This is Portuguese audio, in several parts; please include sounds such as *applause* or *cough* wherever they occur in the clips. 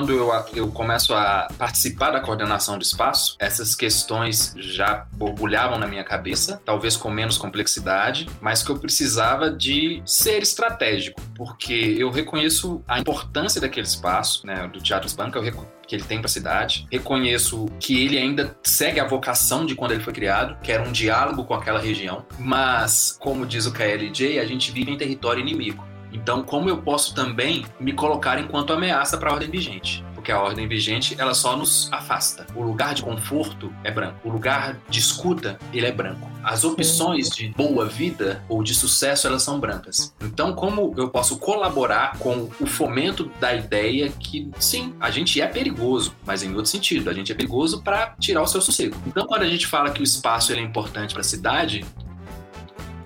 quando eu, eu começo a participar da coordenação do espaço, essas questões já borbulhavam na minha cabeça, talvez com menos complexidade, mas que eu precisava de ser estratégico, porque eu reconheço a importância daquele espaço, né, do Teatro Espanca, eu que ele tem para a cidade. Reconheço que ele ainda segue a vocação de quando ele foi criado, que era um diálogo com aquela região. Mas, como diz o KLJ, a gente vive em território inimigo. Então, como eu posso também me colocar enquanto ameaça para a ordem vigente? Porque a ordem vigente, ela só nos afasta. O lugar de conforto é branco. O lugar de escuta, ele é branco. As opções de boa vida ou de sucesso, elas são brancas. Então, como eu posso colaborar com o fomento da ideia que, sim, a gente é perigoso, mas em outro sentido, a gente é perigoso para tirar o seu sossego. Então, quando a gente fala que o espaço ele é importante para a cidade,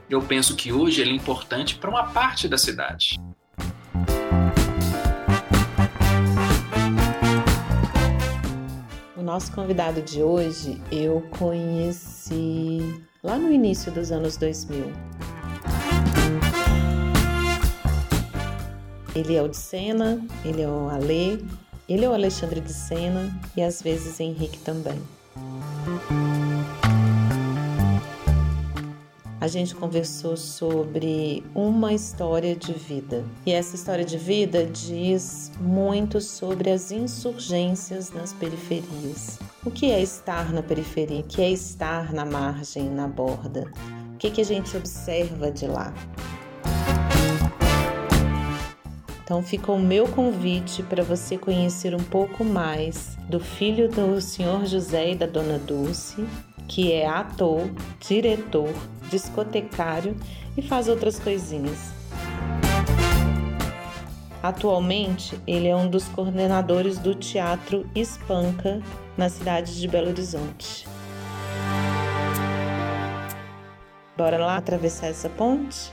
eu penso que hoje ele é importante para uma parte da cidade. O nosso convidado de hoje eu conheci lá no início dos anos 2000. Ele é o de Sena, ele é o Alê, ele é o Alexandre de Sena e às vezes Henrique também a gente conversou sobre uma história de vida. E essa história de vida diz muito sobre as insurgências nas periferias. O que é estar na periferia? O que é estar na margem, na borda? O que, que a gente observa de lá? Então fica o meu convite para você conhecer um pouco mais do filho do senhor José e da dona Dulce, que é ator, diretor, discotecário e faz outras coisinhas. Atualmente, ele é um dos coordenadores do Teatro Espanca na cidade de Belo Horizonte. Bora lá atravessar essa ponte?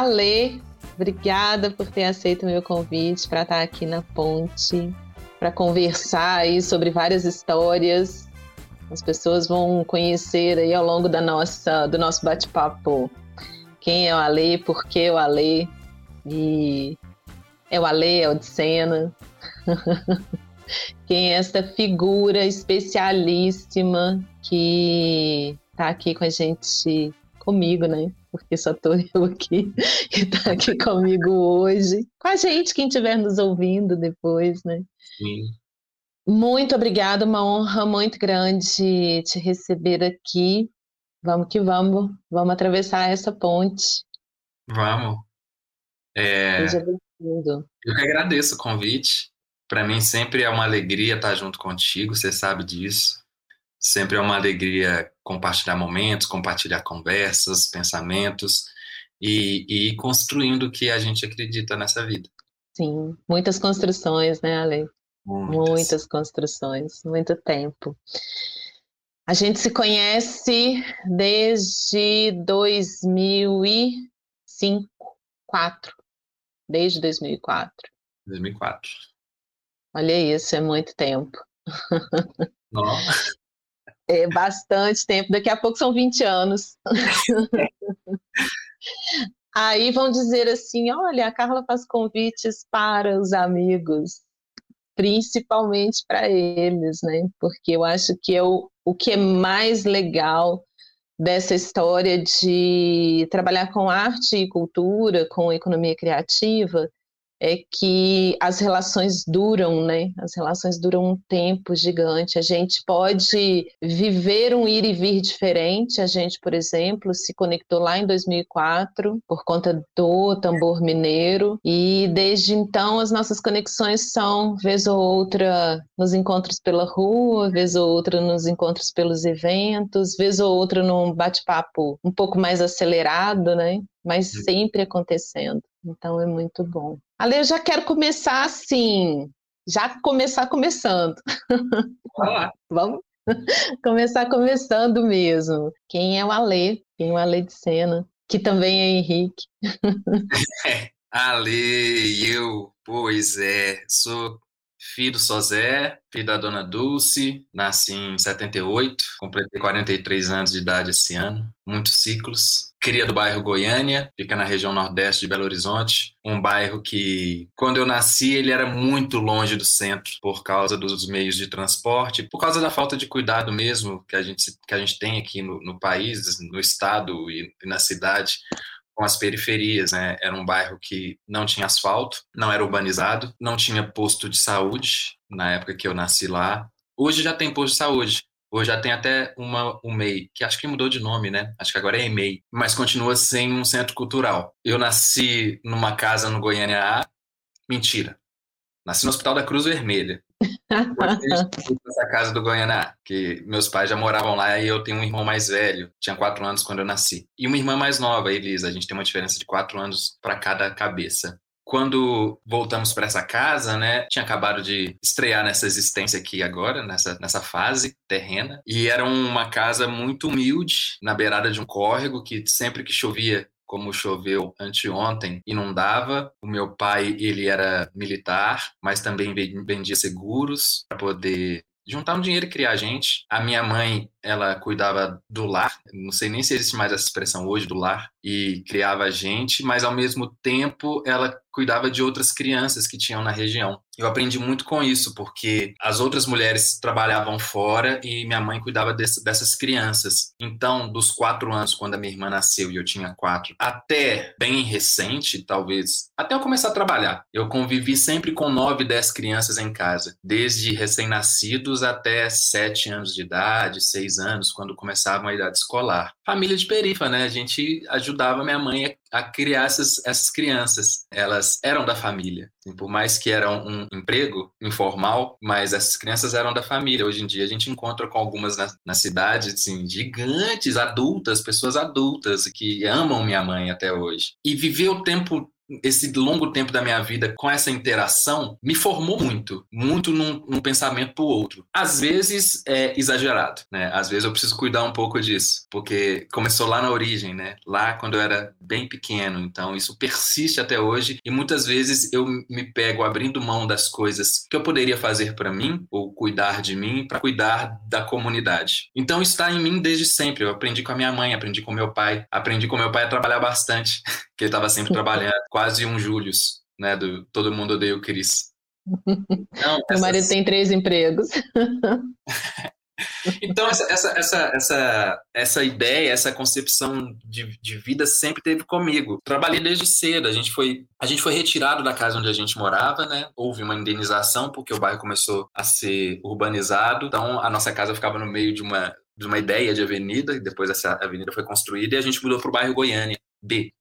Ale, obrigada por ter aceito o meu convite para estar aqui na ponte, para conversar aí sobre várias histórias. As pessoas vão conhecer aí ao longo da nossa, do nosso bate-papo quem é o Ale, por que o Ale, e é o Ale, é o de cena. *laughs* quem é essa figura especialíssima que está aqui com a gente, comigo, né? porque só estou *laughs* eu aqui que *laughs* está aqui comigo hoje, com a gente, quem estiver nos ouvindo depois, né? Sim. Muito obrigada, uma honra muito grande te receber aqui. Vamos que vamos, vamos atravessar essa ponte. Vamos. É... Seja bem-vindo. Eu que agradeço o convite. Para mim sempre é uma alegria estar junto contigo, você sabe disso. Sempre é uma alegria compartilhar momentos, compartilhar conversas, pensamentos e, e ir construindo o que a gente acredita nessa vida. Sim, muitas construções, né, Ale? Muitas. muitas construções, muito tempo. A gente se conhece desde 2005, 4, desde 2004. 2004. Olha isso, é muito tempo. Nossa. É bastante tempo, daqui a pouco são 20 anos. Aí vão dizer assim: olha, a Carla faz convites para os amigos, principalmente para eles, né? Porque eu acho que é o, o que é mais legal dessa história de trabalhar com arte e cultura, com economia criativa, é que as relações duram, né? As relações duram um tempo gigante. A gente pode viver um ir e vir diferente. A gente, por exemplo, se conectou lá em 2004 por conta do tambor mineiro e desde então as nossas conexões são vez ou outra nos encontros pela rua, vez ou outra nos encontros pelos eventos, vez ou outra num bate-papo um pouco mais acelerado, né? Mas sempre acontecendo. Então é muito bom. Ale, eu já quero começar assim, já começar começando. Olá. *laughs* Vamos começar começando mesmo. Quem é o Ale? Quem é o Ale de Sena? Que também é Henrique. *laughs* Ale, eu, pois é, sou filho do Sozé, filho da dona Dulce, nasci em 78, completei 43 anos de idade esse ano, muitos ciclos. Cria do bairro Goiânia, fica na região nordeste de Belo Horizonte, um bairro que, quando eu nasci, ele era muito longe do centro por causa dos meios de transporte, por causa da falta de cuidado mesmo que a gente, que a gente tem aqui no, no país, no estado e, e na cidade com as periferias, né? Era um bairro que não tinha asfalto, não era urbanizado, não tinha posto de saúde na época que eu nasci lá. Hoje já tem posto de saúde. Hoje já tem até uma UMEI, que acho que mudou de nome, né? Acho que agora é EMEI, mas continua sem um centro cultural. Eu nasci numa casa no Goiânia A. Mentira. Nasci no Hospital da Cruz Vermelha. *laughs* essa casa do Goianá, que meus pais já moravam lá e eu tenho um irmão mais velho, tinha quatro anos quando eu nasci. E uma irmã mais nova, Elisa, a gente tem uma diferença de quatro anos para cada cabeça. Quando voltamos para essa casa, né, tinha acabado de estrear nessa existência aqui agora, nessa, nessa fase terrena, e era uma casa muito humilde, na beirada de um córrego, que sempre que chovia como choveu anteontem, inundava. O meu pai, ele era militar, mas também vendia seguros para poder juntar um dinheiro e criar gente. A minha mãe, ela cuidava do lar, não sei nem se existe mais essa expressão hoje, do lar, e criava a gente, mas ao mesmo tempo ela cuidava de outras crianças que tinham na região. Eu aprendi muito com isso, porque as outras mulheres trabalhavam fora e minha mãe cuidava desse, dessas crianças. Então, dos quatro anos, quando a minha irmã nasceu e eu tinha quatro, até bem recente, talvez, até eu começar a trabalhar, eu convivi sempre com nove, dez crianças em casa, desde recém-nascidos até sete anos de idade, seis anos, quando começavam a idade escolar. Família de perifa, né? A gente ajudava minha mãe a criar essas, essas crianças. Elas eram da família. Assim, por mais que era um emprego informal, mas essas crianças eram da família. Hoje em dia a gente encontra com algumas na, na cidade, assim, gigantes, adultas, pessoas adultas que amam minha mãe até hoje. E viver o tempo esse longo tempo da minha vida com essa interação me formou muito, muito num, num pensamento para o outro. Às vezes é exagerado, né? Às vezes eu preciso cuidar um pouco disso, porque começou lá na origem, né? Lá quando eu era bem pequeno, então isso persiste até hoje e muitas vezes eu me pego abrindo mão das coisas que eu poderia fazer para mim ou cuidar de mim para cuidar da comunidade. Então está em mim desde sempre. Eu aprendi com a minha mãe, aprendi com meu pai, aprendi com meu pai a trabalhar bastante, *laughs* que ele estava sempre trabalhando quase um Július, né? Do Todo Mundo Odeia o Cris. *laughs* Então, Meu marido tem três empregos. *laughs* então, essa, essa, essa, essa, essa ideia, essa concepção de, de vida sempre teve comigo. Trabalhei desde cedo. A gente, foi, a gente foi retirado da casa onde a gente morava, né? Houve uma indenização, porque o bairro começou a ser urbanizado. Então, a nossa casa ficava no meio de uma, de uma ideia de avenida. E depois essa avenida foi construída e a gente mudou para o bairro Goiânia B.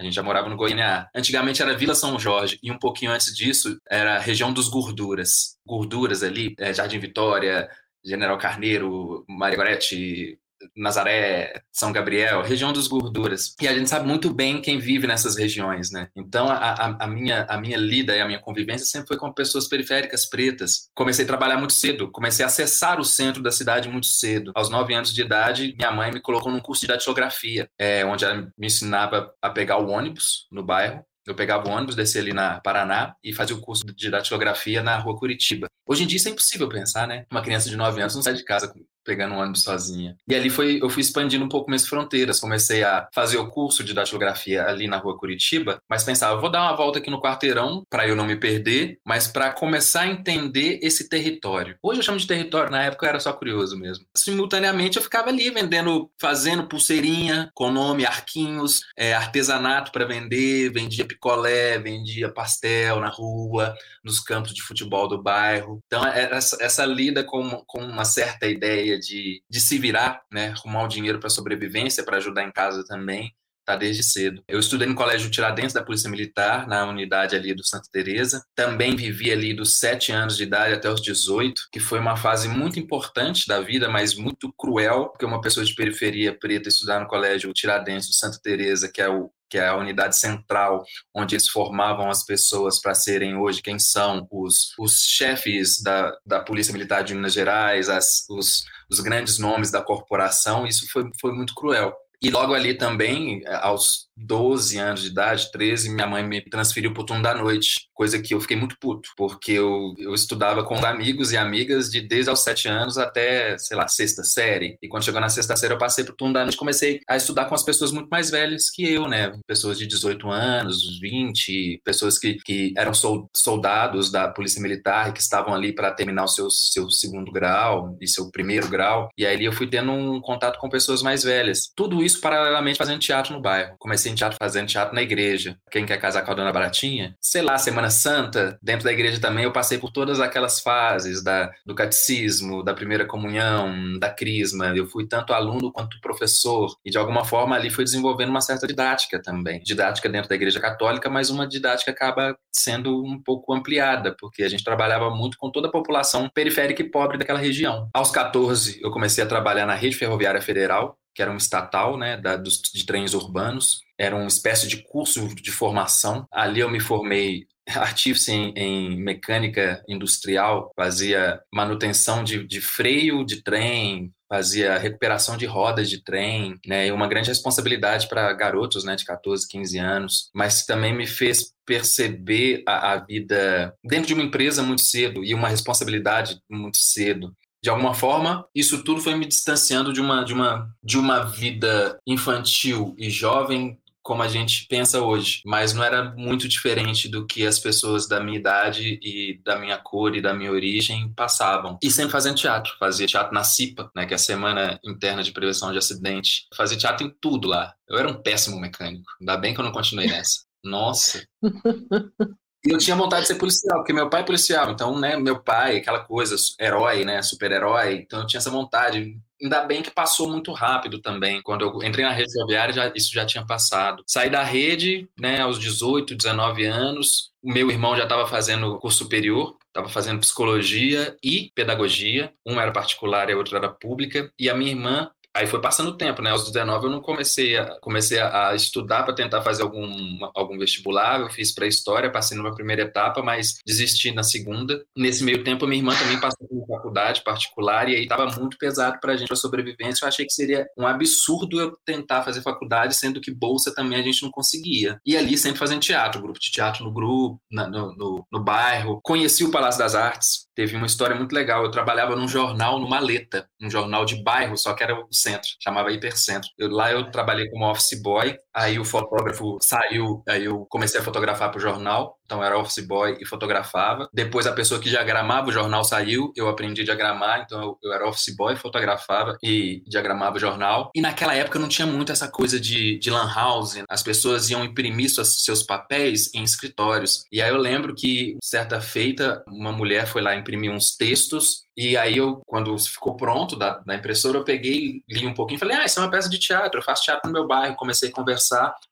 A gente já morava no Goiânia. Antigamente era Vila São Jorge e um pouquinho antes disso era a região dos Gorduras. Gorduras ali, é, Jardim Vitória, General Carneiro, Maria Gorete, Nazaré, São Gabriel, região dos gorduras. E a gente sabe muito bem quem vive nessas regiões, né? Então, a, a, a, minha, a minha lida e a minha convivência sempre foi com pessoas periféricas pretas. Comecei a trabalhar muito cedo, comecei a acessar o centro da cidade muito cedo. Aos nove anos de idade, minha mãe me colocou num curso de datilografia, é, onde ela me ensinava a pegar o ônibus no bairro eu pegava o ônibus, descia ali na Paraná e fazia o curso de datilografia na rua Curitiba. Hoje em dia isso é impossível pensar, né? Uma criança de 9 anos não sai de casa pegando um ônibus sozinha. E ali foi, eu fui expandindo um pouco minhas fronteiras. Comecei a fazer o curso de datilografia ali na rua Curitiba, mas pensava, vou dar uma volta aqui no quarteirão para eu não me perder, mas para começar a entender esse território. Hoje eu chamo de território, na época eu era só curioso mesmo. Simultaneamente eu ficava ali vendendo, fazendo pulseirinha com nome, arquinhos, é, artesanato para vender, vendia picolé, vendia pastel na rua, nos campos de futebol do bairro. Então, essa, essa lida com, com uma certa ideia de, de se virar, né, arrumar o dinheiro para sobrevivência, para ajudar em casa também, tá desde cedo. Eu estudei no Colégio Tiradentes da Polícia Militar, na unidade ali do Santa Teresa. Também vivi ali dos 7 anos de idade até os 18, que foi uma fase muito importante da vida, mas muito cruel, porque uma pessoa de periferia preta estudar no Colégio Tiradentes do Santa Teresa, que é o que é a unidade central, onde eles formavam as pessoas para serem hoje quem são os, os chefes da, da Polícia Militar de Minas Gerais, as, os, os grandes nomes da corporação, isso foi, foi muito cruel. E logo ali também, aos 12 anos de idade, 13, minha mãe me transferiu para o turno da noite, coisa que eu fiquei muito puto, porque eu, eu estudava com amigos e amigas de desde aos 7 anos até, sei lá, sexta série. E quando chegou na sexta série, eu passei para o turno da noite comecei a estudar com as pessoas muito mais velhas que eu, né? Pessoas de 18 anos, 20, pessoas que, que eram soldados da Polícia Militar e que estavam ali para terminar o seu, seu segundo grau e seu primeiro grau. E aí eu fui tendo um contato com pessoas mais velhas. Tudo isso paralelamente fazendo teatro no bairro. Comecei em teatro fazendo teatro na igreja. Quem quer casar com a Dona Baratinha? Sei lá, Semana Santa, dentro da igreja também, eu passei por todas aquelas fases da, do catecismo, da primeira comunhão, da crisma. Eu fui tanto aluno quanto professor. E de alguma forma ali fui desenvolvendo uma certa didática também. Didática dentro da igreja católica, mas uma didática acaba sendo um pouco ampliada, porque a gente trabalhava muito com toda a população periférica e pobre daquela região. Aos 14, eu comecei a trabalhar na Rede Ferroviária Federal, que era um estatal né, da, dos, de trens urbanos, era uma espécie de curso de formação. Ali eu me formei *laughs* artífice em, em, mecânica industrial, fazia manutenção de, de, freio de trem, fazia recuperação de rodas de trem, né, e uma grande responsabilidade para garotos, né, de 14, 15 anos, mas também me fez perceber a, a vida dentro de uma empresa muito cedo e uma responsabilidade muito cedo de alguma forma, isso tudo foi me distanciando de uma, de uma, de uma vida infantil e jovem como a gente pensa hoje, mas não era muito diferente do que as pessoas da minha idade e da minha cor e da minha origem passavam. E sempre fazendo teatro, fazia teatro na CIPA, né, que é a Semana Interna de Prevenção de Acidente. Fazia teatro em tudo lá. Eu era um péssimo mecânico. Ainda bem que eu não continuei nessa. Nossa. *laughs* Eu tinha vontade de ser policial, porque meu pai é policial, então, né, meu pai, aquela coisa, herói, né, super-herói, então eu tinha essa vontade. Ainda bem que passou muito rápido também. Quando eu entrei na rede ferroviária, já, isso já tinha passado. Saí da rede, né, aos 18, 19 anos. O meu irmão já estava fazendo curso superior, estava fazendo psicologia e pedagogia. Um era particular e a outra era pública. E a minha irmã Aí foi passando o tempo, né? Aos 19 eu não comecei a, comecei a estudar para tentar fazer algum, algum vestibular. Eu fiz pré-história, passei numa primeira etapa, mas desisti na segunda. Nesse meio tempo, minha irmã também passou por faculdade particular e aí estava muito pesado para a gente a sobrevivência. Eu achei que seria um absurdo eu tentar fazer faculdade, sendo que bolsa também a gente não conseguia. E ali sempre fazendo teatro, grupo de teatro no grupo, na, no, no, no bairro. Conheci o Palácio das Artes, teve uma história muito legal. Eu trabalhava num jornal, no Maleta, um jornal de bairro, só que era centro, chamava Hipercentro. Eu, lá eu trabalhei como office boy, aí o fotógrafo saiu, aí eu comecei a fotografar para o jornal, então era office boy e fotografava. Depois a pessoa que diagramava o jornal saiu, eu aprendi a diagramar, então eu, eu era office boy, fotografava e diagramava o jornal. E naquela época não tinha muito essa coisa de, de lan house, as pessoas iam imprimir suas, seus papéis em escritórios. E aí eu lembro que, certa feita, uma mulher foi lá imprimir uns textos e aí eu, quando ficou pronto da, da, impressora, eu peguei, li um pouquinho e falei, ah, isso é uma peça de teatro, eu faço teatro no meu bairro. Comecei a conversar.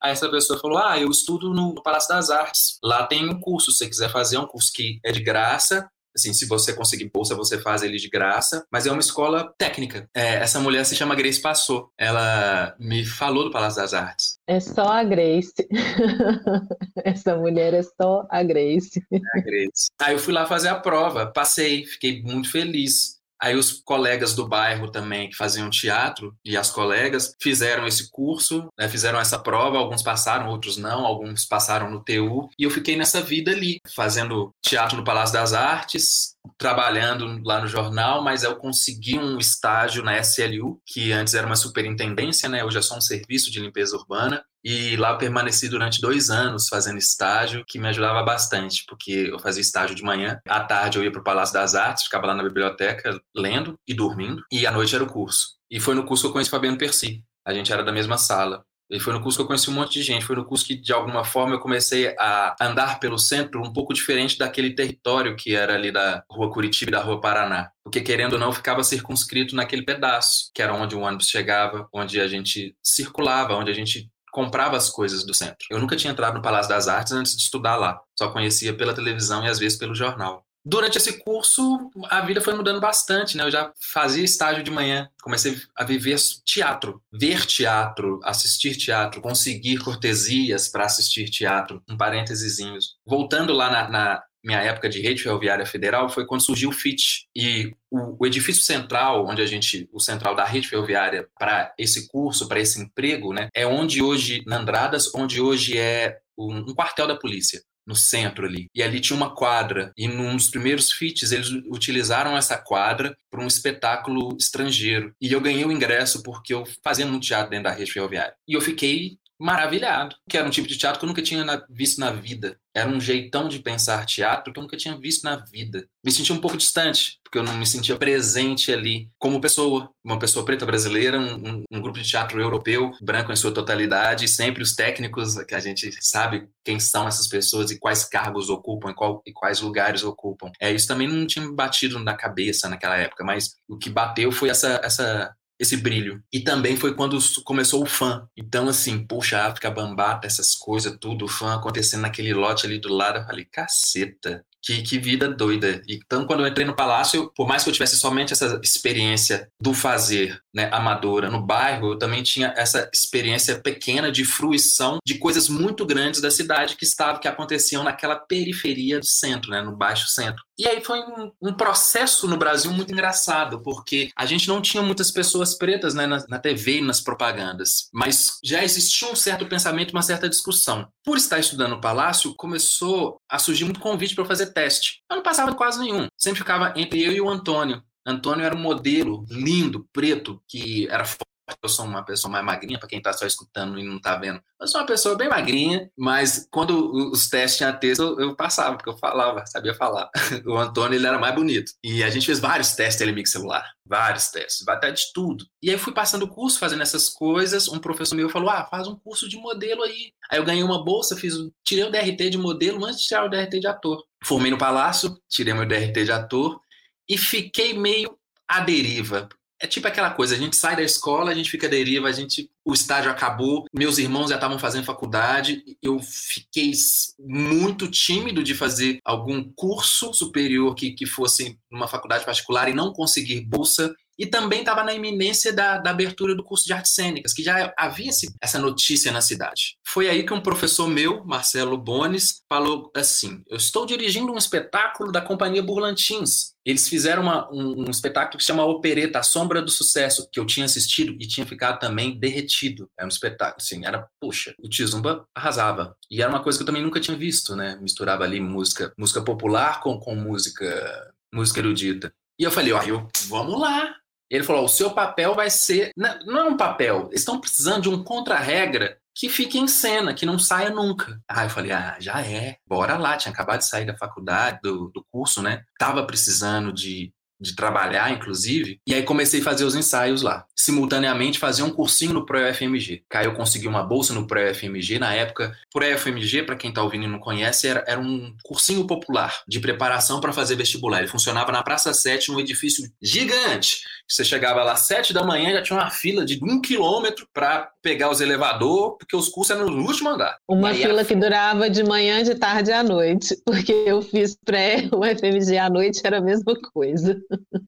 Aí essa pessoa falou, ah, eu estudo no Palácio das Artes. Lá tem um curso, se você quiser fazer, é um curso que é de graça, Assim, se você conseguir bolsa, você faz ele de graça, mas é uma escola técnica. É, essa mulher se chama Grace Passou. Ela me falou do Palácio das Artes. É só a Grace. *laughs* essa mulher é só a Grace. É a Grace. Aí eu fui lá fazer a prova, passei, fiquei muito feliz. Aí os colegas do bairro também que faziam teatro e as colegas fizeram esse curso, né, fizeram essa prova, alguns passaram, outros não, alguns passaram no TU e eu fiquei nessa vida ali, fazendo teatro no Palácio das Artes, trabalhando lá no jornal, mas eu consegui um estágio na SLU, que antes era uma superintendência, né, hoje é só um serviço de limpeza urbana, e lá permaneci durante dois anos fazendo estágio, que me ajudava bastante, porque eu fazia estágio de manhã, à tarde eu ia para o Palácio das Artes, ficava lá na biblioteca lendo e dormindo, e à noite era o curso. E foi no curso que eu conheci Fabiano Percy. A gente era da mesma sala. E foi no curso que eu conheci um monte de gente. Foi no curso que, de alguma forma, eu comecei a andar pelo centro um pouco diferente daquele território que era ali da Rua Curitiba e da Rua Paraná. Porque, querendo ou não, ficava circunscrito naquele pedaço, que era onde o ônibus chegava, onde a gente circulava, onde a gente comprava as coisas do centro. Eu nunca tinha entrado no Palácio das Artes antes de estudar lá. Só conhecia pela televisão e às vezes pelo jornal. Durante esse curso, a vida foi mudando bastante, né? Eu já fazia estágio de manhã, comecei a viver teatro, ver teatro, assistir teatro, conseguir cortesias para assistir teatro, um parênteses. Voltando lá na, na, minha época de rede ferroviária federal foi quando surgiu o FIT. E o, o edifício central, onde a gente, o central da rede ferroviária para esse curso, para esse emprego, né, é onde hoje, na Andradas, onde hoje é um, um quartel da polícia no centro ali. E ali tinha uma quadra. E num dos primeiros fits, eles utilizaram essa quadra para um espetáculo estrangeiro. E eu ganhei o ingresso porque eu fazia um teatro dentro da rede ferroviária. E eu fiquei maravilhado, que era um tipo de teatro que eu nunca tinha visto na vida. Era um jeitão de pensar teatro que eu nunca tinha visto na vida. Me sentia um pouco distante, porque eu não me sentia presente ali como pessoa, uma pessoa preta brasileira, um, um, grupo de teatro europeu, branco em sua totalidade, e sempre os técnicos, que a gente sabe quem são essas pessoas e quais cargos ocupam e, qual, e quais lugares ocupam. É, isso também não tinha me batido na cabeça naquela época, mas o que bateu foi essa, essa esse brilho. E também foi quando começou o fã. Então, assim, puxa, África Bambata, essas coisas, tudo, o fã acontecendo naquele lote ali do lado. Eu falei, caceta, que, que, vida doida. Então, quando eu entrei no palácio, por mais que eu tivesse somente essa experiência do fazer né, amadora no bairro, eu também tinha essa experiência pequena de fruição de coisas muito grandes da cidade que estavam, que aconteciam naquela periferia do centro, né, no baixo centro. E aí foi um, um processo no Brasil muito engraçado, porque a gente não tinha muitas pessoas pretas né, na, na TV e nas propagandas, mas já existia um certo pensamento, uma certa discussão. Por estar estudando no palácio, começou a surgir muito convite para fazer teste. Eu não passava quase nenhum. Sempre ficava entre eu e o Antônio. Antônio era um modelo lindo, preto, que era forte. Eu sou uma pessoa mais magrinha, para quem está só escutando e não está vendo. Eu sou uma pessoa bem magrinha, mas quando os testes tinham texto, eu, passava, porque eu falava, sabia falar. *laughs* O Antônio, ele era mais bonito. E a gente fez vários testes de telemix celular. Vários testes, até de tudo. E aí fui passando o curso, fazendo essas coisas. Um professor meu falou: Ah, faz um curso de modelo aí. Aí eu ganhei uma bolsa, fiz, tirei o DRT de modelo antes de tirar o DRT de ator. Formei no Palácio, tirei meu DRT de ator e fiquei meio à deriva. É tipo aquela coisa, a gente sai da escola, a gente fica à deriva, a gente, o estágio acabou, meus irmãos já estavam fazendo faculdade, eu fiquei muito tímido de fazer algum curso superior que, que fosse numa faculdade particular e não conseguir bolsa e também estava na iminência da, da, abertura do curso de artes cênicas, que já havia esse, essa notícia na cidade. Foi aí que um professor meu, Marcelo Bones, falou assim: Eu estou dirigindo um espetáculo da Companhia Burlantins. Eles fizeram uma, um, um, espetáculo que se chama Opereta, A Sombra do Sucesso, que eu tinha assistido e tinha ficado também derretido. Era um espetáculo, assim, era, puxa, o Tizumba arrasava. E era uma coisa que eu também nunca tinha visto, né? Misturava ali música, música popular com, com música, música erudita. E eu falei, ó, eu, vamos lá, ele falou: o seu papel vai ser. Não é um papel, estão precisando de um contra-regra que fique em cena, que não saia nunca. Ah, eu falei: ah, já é, bora lá. Tinha acabado de sair da faculdade, do, do curso, né? Tava precisando de, de trabalhar, inclusive, e aí comecei a fazer os ensaios lá. Simultaneamente, fazia um cursinho no ProFMG. Aí eu consegui uma bolsa no ProFMG. Na época, ProFMG, para quem está ouvindo e não conhece, era, era um cursinho popular de preparação para fazer vestibular. Ele funcionava na Praça 7, num edifício gigante. Você chegava lá às 7 da manhã, já tinha uma fila de um quilômetro para pegar os elevadores, porque os cursos eram no último andar. Uma fila era... que durava de manhã, de tarde à noite, *laughs* porque eu fiz pré, o FMG à noite era a mesma coisa.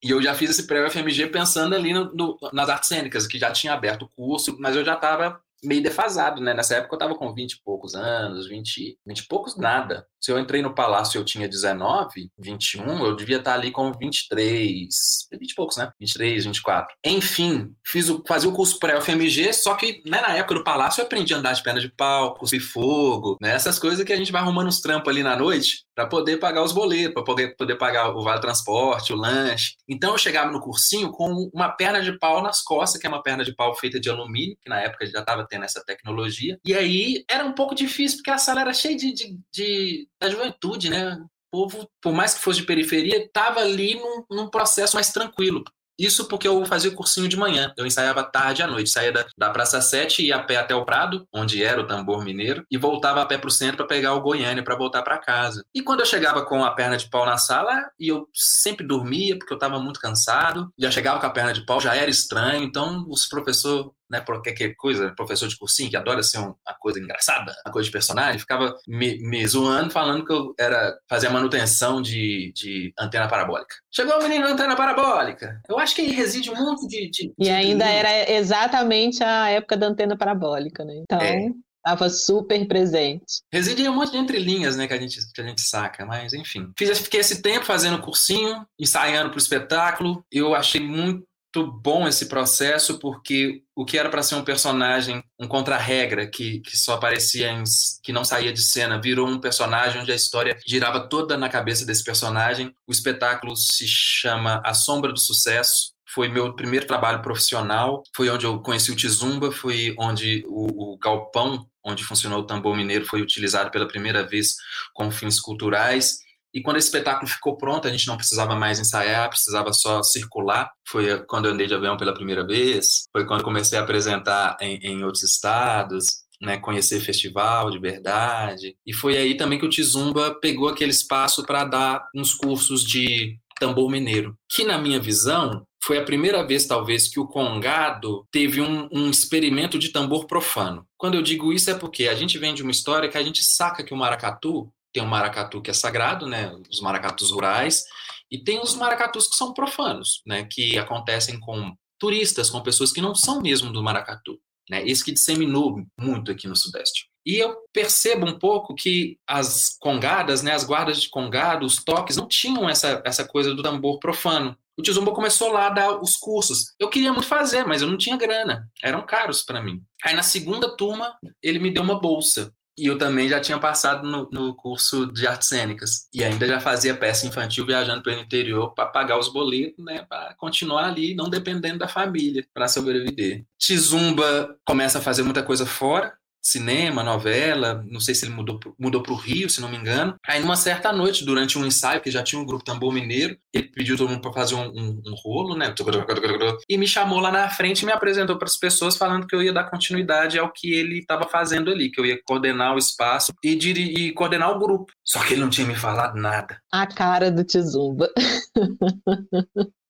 E eu já fiz esse pré-UFMG pensando ali no, no, nas artes cênicas, que já tinha aberto o curso, mas eu já estava meio defasado, né? Nessa época eu estava com 20 e poucos anos, 20, 20 e poucos nada. Se eu entrei no palácio eu tinha 19, 21, eu devia estar ali com 23, 20 e poucos, né? 23, 24. Enfim, fiz o, fazia o curso pré-UFMG, só que né, na época do palácio eu aprendi a andar de perna de pau, cuspir fogo, né? Essas coisas que a gente vai arrumando os trampos ali na noite para poder pagar os boletos, para poder, poder pagar o vale transporte, o lanche. Então eu chegava no cursinho com uma perna de pau nas costas, que é uma perna de pau feita de alumínio, que na época já estava tendo essa tecnologia. E aí era um pouco difícil, porque a sala era cheia de, de, de da juventude, né? O povo, por mais que fosse de periferia, estava ali num, num processo mais tranquilo. Isso porque eu fazia o cursinho de manhã. Eu ensaiava tarde à noite. Saía da, da Praça 7 ia a pé até o Prado, onde era o tambor mineiro, e voltava a pé para o centro para pegar o Goiânia para voltar para casa. E quando eu chegava com a perna de pau na sala, e eu sempre dormia porque eu estava muito cansado, já chegava com a perna de pau, já era estranho. Então os professores né, por qualquer coisa, professor de cursinho, que adora ser uma coisa engraçada, uma coisa de personagem, ficava me, me zoando, falando que eu era fazer a manutenção de, de antena parabólica. Chegou o menino antena parabólica. Eu acho que aí reside muito de. de e ainda era exatamente a época da antena parabólica, né? Então. É. Estava super presente. Reside um monte de entrelinhas, né, que a gente, que a gente saca, mas enfim. Fiz, fiquei esse tempo fazendo cursinho, ensaiando para o espetáculo. Eu achei muito bom esse processo, porque o que era para ser um personagem, um contra-regra, que, que só aparecia, em, que não saía de cena, virou um personagem onde a história girava toda na cabeça desse personagem. O espetáculo se chama A Sombra do Sucesso, foi meu primeiro trabalho profissional, foi onde eu conheci o Tizumba, foi onde o, o galpão onde funcionou o tambor mineiro foi utilizado pela primeira vez com fins culturais. E quando esse espetáculo ficou pronto, a gente não precisava mais ensaiar, precisava só circular. Foi quando eu andei de avião pela primeira vez, foi quando comecei a apresentar em, em outros estados, né, conhecer festival de verdade. E foi aí também que o Tizumba pegou aquele espaço para dar uns cursos de tambor mineiro, que na minha visão foi a primeira vez, talvez, que o Congado teve um, um, experimento de tambor profano. Quando eu digo isso é porque a gente vem de uma história que a gente saca que o maracatu tem um maracatu que é sagrado, né, os maracatus rurais, e tem os maracatus que são profanos, né, que acontecem com turistas, com pessoas que não são mesmo do maracatu. Né, esse que disseminou muito aqui no Sudeste. E eu percebo um pouco que as congadas, né, as guardas de congado, os toques, não tinham essa, essa coisa do tambor profano. O Tizumba começou lá a dar os cursos. Eu queria muito fazer, mas eu não tinha grana. Eram caros para mim. Aí na segunda turma, ele me deu uma bolsa. E eu também já tinha passado no, no, curso de artes cênicas. E ainda já fazia peça infantil viajando pelo interior para pagar os boletos, né? Para continuar ali, não dependendo da família, para sobreviver. Tizumba começa a fazer muita coisa fora cinema, novela, não sei se ele mudou, mudou para o Rio, se não me engano. Aí, numa certa noite, durante um ensaio, que já tinha um grupo tambor mineiro, ele pediu todo mundo para fazer um, um, um, rolo, né? E me chamou lá na frente e me apresentou para as pessoas, falando que eu ia dar continuidade ao que ele estava fazendo ali, que eu ia coordenar o espaço e, e coordenar o grupo. Só que ele não tinha me falado nada. A cara do Tizumba. *laughs*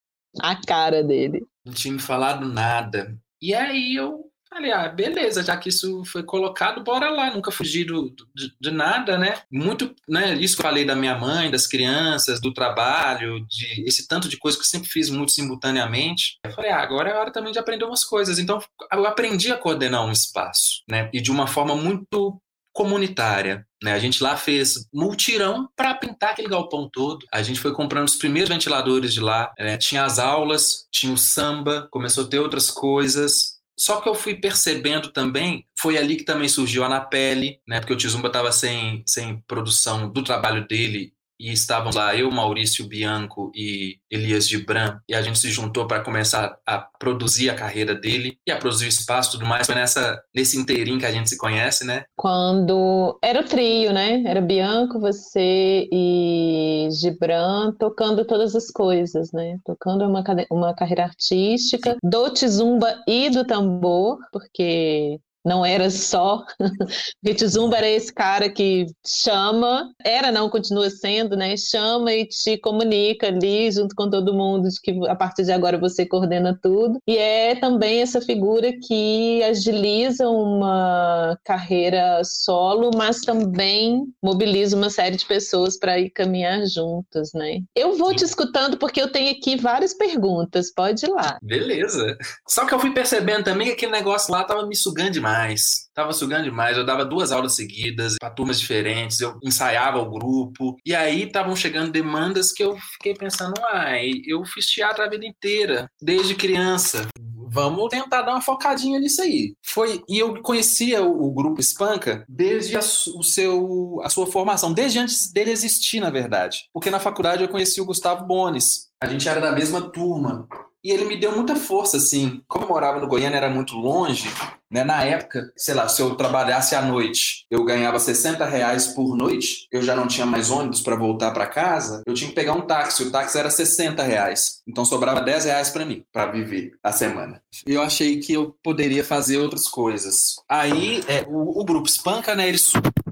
A cara dele. Não tinha me falado nada. E aí eu Falei, ah, beleza, já que isso foi colocado, bora lá, nunca fugi do, de, de, nada, né? Muito, né? Isso que eu falei da minha mãe, das crianças, do trabalho, de esse tanto de coisa que eu sempre fiz muito simultaneamente. Eu falei, ah, agora é hora também de aprender umas coisas. Então, eu aprendi a coordenar um espaço, né? E de uma forma muito comunitária. Né? A gente lá fez multirão para pintar aquele galpão todo. A gente foi comprando os primeiros ventiladores de lá. Né? Tinha as aulas, tinha o samba, começou a ter outras coisas. Só que eu fui percebendo também, foi ali que também surgiu a Na Pele, né? Porque o Tizumba estava sem, sem produção do trabalho dele e estavam lá eu, Maurício Bianco e Elias Gibran, e a gente se juntou para começar a produzir a carreira dele e a produzir o espaço e tudo mais. Foi nessa, nesse inteirinho que a gente se conhece, né? Quando era o trio, né? Era Bianco, você e Gibran tocando todas as coisas, né? Tocando uma, uma carreira artística do Tizumba e do tambor, porque não era só. *laughs* Vitizumba era esse cara que chama, era não, continua sendo, né? Chama e te comunica ali junto com todo mundo de que a partir de agora você coordena tudo. E é também essa figura que agiliza uma carreira solo, mas também mobiliza uma série de pessoas para ir caminhar juntas, né? Eu vou Sim. te escutando porque eu tenho aqui várias perguntas, pode ir lá. Beleza. Só que eu fui percebendo também que aquele negócio lá tava me sugando demais demais. Tava sugando demais. Eu dava duas aulas seguidas para turmas diferentes, eu ensaiava o grupo. E aí estavam chegando demandas que eu fiquei pensando, ai, eu fiz teatro a vida inteira, desde criança. Vamos tentar dar uma focadinha nisso aí. Foi e eu conhecia o, o grupo Espanca desde a, o seu, a sua formação, desde antes dele existir, na verdade. Porque na faculdade eu conheci o Gustavo Bones. A gente era da mesma turma. E ele me deu muita força, assim. Como eu morava no Goiânia, era muito longe, né? Na época, sei lá, se eu trabalhasse à noite, eu ganhava 60 reais por noite, eu já não tinha mais ônibus para voltar para casa, eu tinha que pegar um táxi. O táxi era 60 reais. Então sobrava 10 reais para mim, para viver a semana. E eu achei que eu poderia fazer outras coisas. Aí, é, o, o grupo Espanca, né? Ele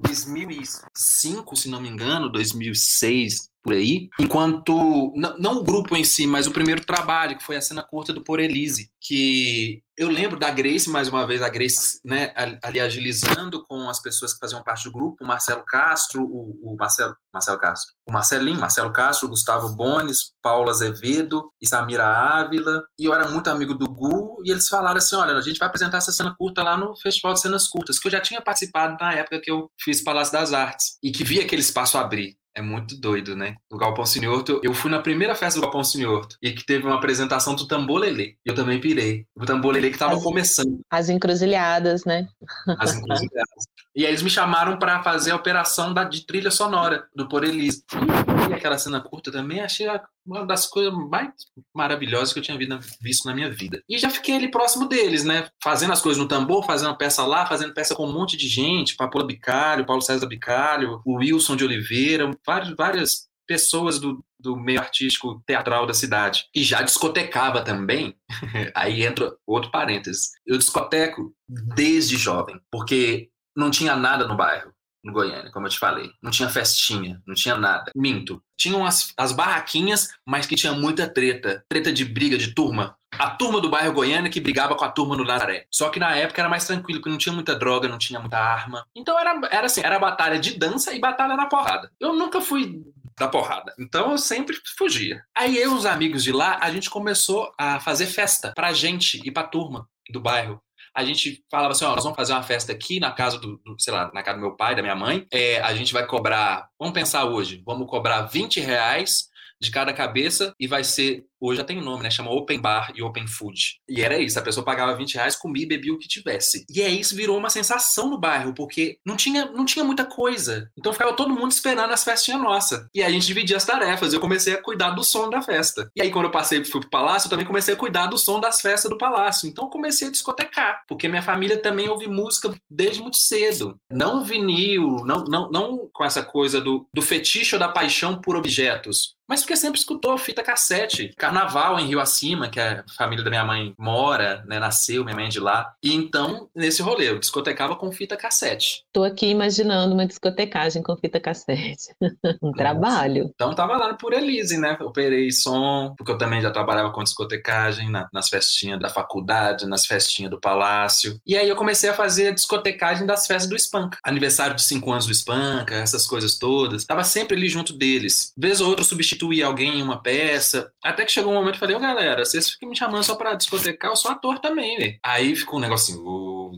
2005, se não me engano, 2006, por aí, enquanto não o grupo em si, mas o primeiro trabalho, que foi a cena curta do Por Elise, que eu lembro da Grace, mais uma vez, a Grace né, ali agilizando com as pessoas que faziam parte do grupo, o Marcelo Castro, o, o Marcelo, Marcelo Castro, o Marcelinho, Marcelo Castro, Gustavo Bones, Paula Azevedo e Samira Ávila, e eu era muito amigo do Gu, e eles falaram assim, olha, a gente vai apresentar essa cena curta lá no Festival de Cenas Curtas, que eu já tinha participado na época que eu fiz Palácio das Artes, e que vi aquele espaço abrir. É muito doido, né? O Galpão Sinhorto, eu fui na primeira festa do Galpão Sinhorto e que teve uma apresentação do Tambolelê. Eu também pirei. O Tambolelê que estava começando. As encruzilhadas, né? As encruzilhadas. e aí eles me chamaram para fazer a operação da, de trilha sonora do Por Elise. E aquela cena curta também, achei uma das coisas mais maravilhosas que eu tinha visto na minha vida. E já fiquei ali próximo deles, né? Fazendo as coisas no tambor, fazendo peça lá, fazendo peça com um monte de gente, Papola Bicalho, Paulo César Bicalho, o Wilson de Oliveira, várias, várias pessoas do, do meio artístico teatral da cidade. E já discotecava também, *laughs* aí entra outro parênteses. Eu discoteco desde jovem, porque não tinha nada no bairro no Goiânia, como eu te falei. Não tinha festinha, não tinha nada. Minto. Tinham as, as barraquinhas, mas que tinha muita treta. Treta de briga de turma. A turma do bairro Goiânia que brigava com a turma do Nazaré. Só que na época era mais tranquilo, porque não tinha muita droga, não tinha muita arma. Então era, era assim, era batalha de dança e batalha na porrada. Eu nunca fui da porrada. Então eu sempre fugia. Aí eu e os amigos de lá, a gente começou a fazer festa pra gente e pra turma do bairro a gente falava assim, ó, nós vamos fazer uma festa aqui na casa do, do sei lá, na casa do meu pai, da minha mãe. É, a gente vai cobrar, vamos pensar hoje, vamos cobrar 20 reais de cada cabeça e vai ser Hoje já tem um nome, né? Chama Open Bar e Open Food. E era isso, a pessoa pagava 20 reais, comia e bebia o que tivesse. E é isso, virou uma sensação no bairro, porque não tinha, não tinha muita coisa. Então ficava todo mundo esperando as festinhas nossas. E a gente dividia as tarefas. Eu comecei a cuidar do som da festa. E aí, quando eu passei fui pro palácio, eu também comecei a cuidar do som das festas do palácio. Então eu comecei a discotecar, porque minha família também ouve música desde muito cedo. Não vinil, não, não, não com essa coisa do, do fetiche ou da paixão por objetos, mas porque sempre escutou fita cassete, carnaval em Rio Acima, que a família da minha mãe mora, né, nasceu, minha mãe é de lá. E então, nesse rolê, eu discotecava com fita cassete. Tô aqui imaginando uma discotecagem com fita cassete. *laughs* um trabalho. Então tava lá por Elise, né? Operei som, porque eu também já trabalhava com discotecagem na, nas festinhas da faculdade, nas festinhas do palácio. E aí eu comecei a fazer a discotecagem das festas do Espanca. Aniversário de cinco anos do Espanca, essas coisas todas. Tava sempre ali junto deles. Vez ou outra substituía alguém em uma peça. Até que chegou um momento e falei, ô oh, galera, vocês ficam me chamando só pra discotecar, eu sou ator também. Aí ficou um negocinho, oh,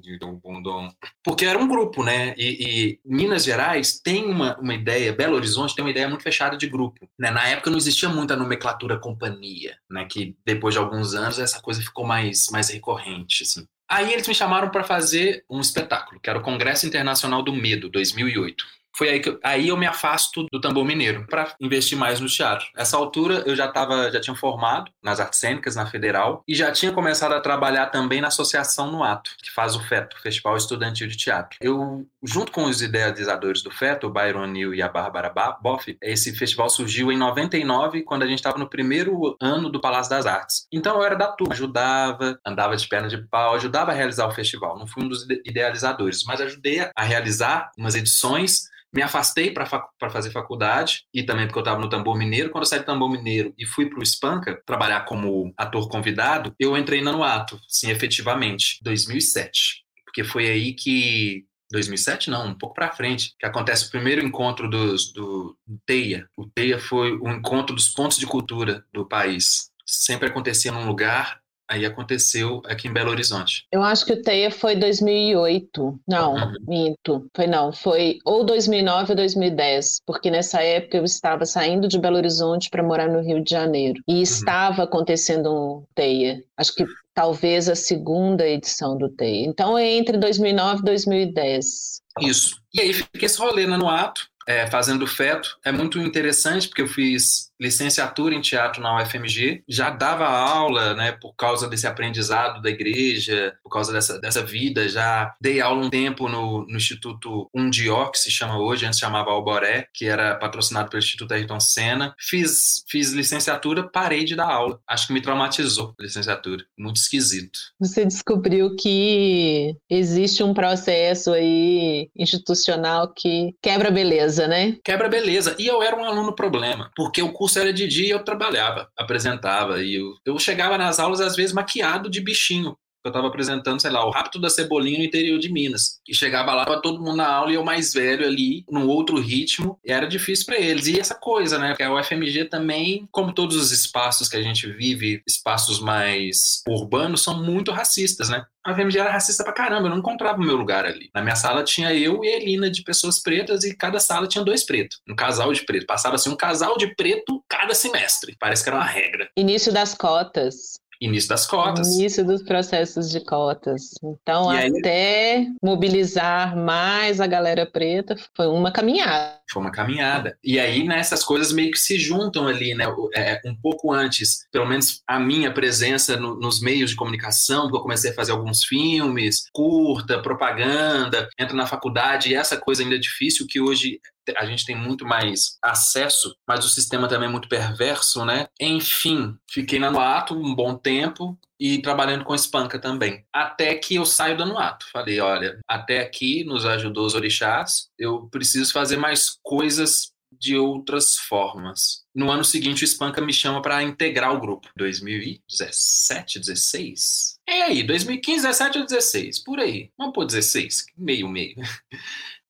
porque era um grupo, né? E, e, Minas Gerais tem uma, uma ideia, Belo Horizonte tem uma ideia muito fechada de grupo. Né? Na época não existia muita nomenclatura companhia, né? Que depois de alguns anos essa coisa ficou mais, mais recorrente, assim. Aí eles me chamaram para fazer um espetáculo, que era o Congresso Internacional do Medo, 2008 foi aí que eu, aí eu me afasto do tambor mineiro para investir mais no teatro. Essa altura eu já tava, já tinha formado nas artes cênicas na Federal e já tinha começado a trabalhar também na associação no Ato, que faz o FETO, Festival Estudantil de Teatro. Eu junto com os idealizadores do FETO, o Byron Neal e a Bárbara Boff, esse festival surgiu em 99, quando a gente estava no primeiro ano do Palácio das Artes. Então eu era da turma, ajudava, andava de perna de pau, ajudava a realizar o festival. Não fui um dos idealizadores, mas ajudei a realizar umas edições me afastei para fazer faculdade e também porque eu estava no Tambor Mineiro. Quando eu saí do Tambor Mineiro e fui para o Espanca trabalhar como ator convidado, eu entrei no ato, sim, efetivamente, 2007. Porque foi aí que 2007 não, um pouco para frente, que acontece o primeiro encontro dos, do TEIA. O TEIA foi o encontro dos pontos de cultura do país. Sempre acontecia num lugar Aí aconteceu aqui em Belo Horizonte. Eu acho que o TEIA foi 2008. Não, uhum. minto. Foi não. Foi ou 2009 ou 2010. Porque nessa época eu estava saindo de Belo Horizonte para morar no Rio de Janeiro. E uhum. estava acontecendo um TEIA. Acho que talvez a segunda edição do TEIA. Então é entre 2009 e 2010. Isso. E aí fica esse rolê né, no ato, é, fazendo feto. É muito interessante porque eu fiz licenciatura em teatro na UFMG, já dava aula, né, por causa desse aprendizado da igreja, por causa dessa, dessa vida, já dei aula um tempo no, no Instituto Undió, que se chama hoje, antes chamava Alboré, que era patrocinado pelo Instituto Ayrton Senna. Fiz, fiz licenciatura, parei de dar aula. Acho que me traumatizou a licenciatura. Muito esquisito. Você descobriu que existe um processo aí institucional que quebra beleza, né? Quebra beleza. E eu era um aluno problema, porque o curso era de dia eu trabalhava, apresentava. E eu, eu chegava nas aulas, às vezes, maquiado de bichinho, eu estava apresentando, sei lá, o Rapto da Cebolinha no interior de Minas. E chegava lá, tava todo mundo na aula e eu mais velho ali, num outro ritmo, e era difícil para eles. E essa coisa, né? Porque a UFMG também, como todos os espaços que a gente vive, espaços mais urbanos, são muito racistas, né? A UFMG era racista pra caramba, eu não encontrava o meu lugar ali. Na minha sala tinha eu e a Elina de pessoas pretas e cada sala tinha dois pretos, um casal de preto. Passava assim um casal de preto cada semestre. Parece que era uma regra. Início das cotas. Início das cotas. Início dos processos de cotas. Então, e até aí... mobilizar mais a galera preta foi uma caminhada. Foi uma caminhada. E aí, né, essas coisas meio que se juntam ali, né? É, um pouco antes, pelo menos a minha presença no, nos meios de comunicação, porque eu comecei a fazer alguns filmes, curta, propaganda, entro na faculdade, e essa coisa ainda é difícil que hoje a gente tem muito mais acesso, mas o sistema também é muito perverso, né? Enfim, fiquei na Noato um bom tempo e trabalhando com espanca também. Até que eu saio da Noato. Falei, olha, até aqui nos ajudou os orixás, eu preciso fazer mais coisas de outras formas. No ano seguinte, o Espanca me chama para integrar o grupo. 2017, 16? É aí, 2015, 17 ou 16, por aí. Vamos pôr 16, meio, meio.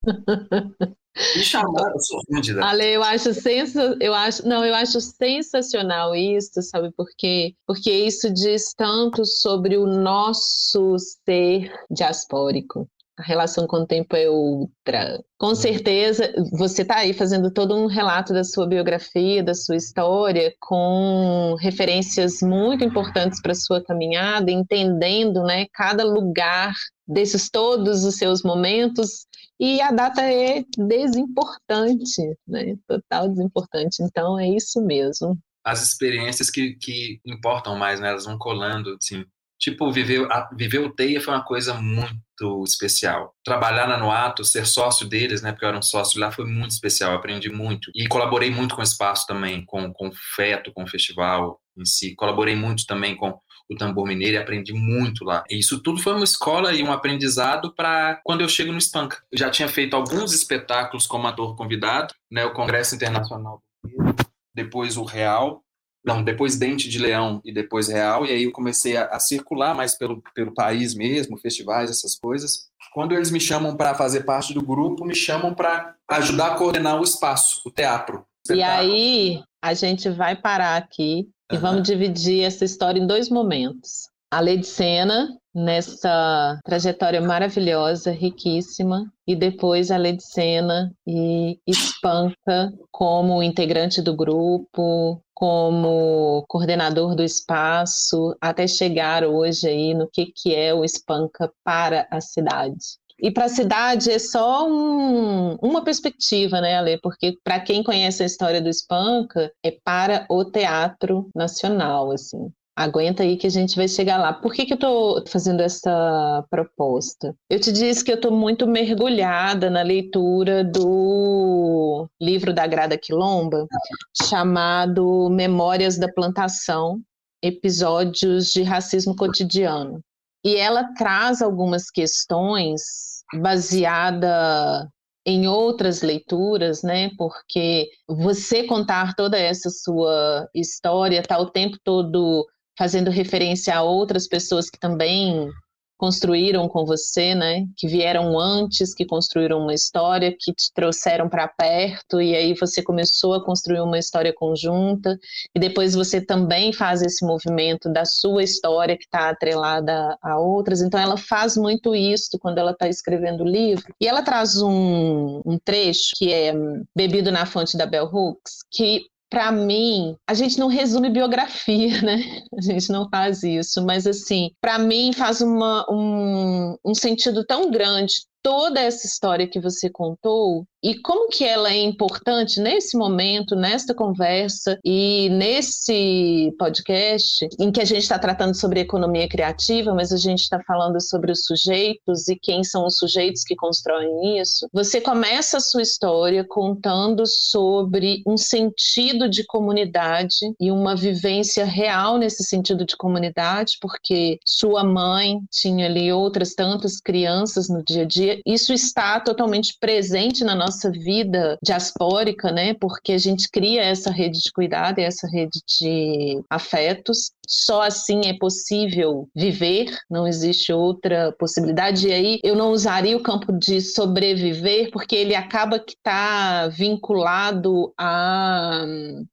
*laughs* Me chamaram, eu sou Ale, eu acho sensa, eu acho, não, eu acho sensacional isso, sabe por quê? Porque isso diz tanto sobre o nosso ser diaspórico. A relação com o tempo é outra. Com certeza, você está aí fazendo todo um relato da sua biografia, da sua história, com referências muito importantes para a sua caminhada, entendendo né, cada lugar desses todos os seus momentos e a data é desimportante, né? Total desimportante. Então é isso mesmo. As experiências que, que importam mais, né? Elas vão colando, assim. Tipo, viver, viver o TEIA foi uma coisa muito especial. Trabalhar na Noato, ser sócio deles, né? Porque eu era um sócio lá, foi muito especial. aprendi muito. E colaborei muito com o espaço também, com, com o FETO, com o festival em si. Colaborei muito também com o tambor mineiro e aprendi muito lá. E isso tudo foi uma escola e um aprendizado para quando eu chego no Espanca. Eu já tinha feito alguns espetáculos como ator convidado, né, o Congresso Internacional depois o Real, não, depois Dente de Leão e depois Real, e aí eu comecei a, a circular mais pelo, pelo país mesmo, festivais, essas coisas. Quando eles me chamam para fazer parte do grupo, me chamam para ajudar a coordenar o espaço, o teatro. E aí, a gente vai parar aqui e vamos dividir essa história em dois momentos. A lei de Sena, nessa trajetória maravilhosa, riquíssima, e depois a lei de Sena e Espanca como integrante do grupo, como coordenador do espaço, até chegar hoje aí no que, que é o Espanca para a cidade. E para a cidade é só um, uma perspectiva, né, Ale? Porque para quem conhece a história do Espanca, é para o teatro nacional, assim. Aguenta aí que a gente vai chegar lá. Por que, que eu estou fazendo essa proposta? Eu te disse que eu estou muito mergulhada na leitura do livro da Grada Quilomba, chamado Memórias da Plantação, Episódios de Racismo Cotidiano. E ela traz algumas questões baseada em outras leituras, né? Porque você contar toda essa sua história, tá o tempo todo fazendo referência a outras pessoas que também construíram com você, né? Que vieram antes, que construíram uma história, que te trouxeram para perto e aí você começou a construir uma história conjunta e depois você também faz esse movimento da sua história que está atrelada a outras. Então ela faz muito isso quando ela está escrevendo o livro e ela traz um, um trecho que é bebido na fonte da Bell Hooks que para mim, a gente não resume biografia, né? *laughs* A gente não faz isso, mas assim, para mim faz uma, um, um sentido tão grande toda essa história que você contou e como que ela é importante nesse momento, nesta conversa e nesse podcast em que a gente está tratando sobre economia criativa, mas a gente está falando sobre os sujeitos e quem são os sujeitos que constroem isso. Você começa a sua história contando sobre um sentido de comunidade e uma vivência real nesse sentido de comunidade, porque sua mãe tinha ali outras tantas crianças no dia a dia. Isso está totalmente presente na nossa vida diaspórica, né? Porque a gente cria essa rede de cuidado e essa rede de afetos só assim é possível viver, não existe outra possibilidade. E aí eu não usaria o campo de sobreviver, porque ele acaba que está vinculado a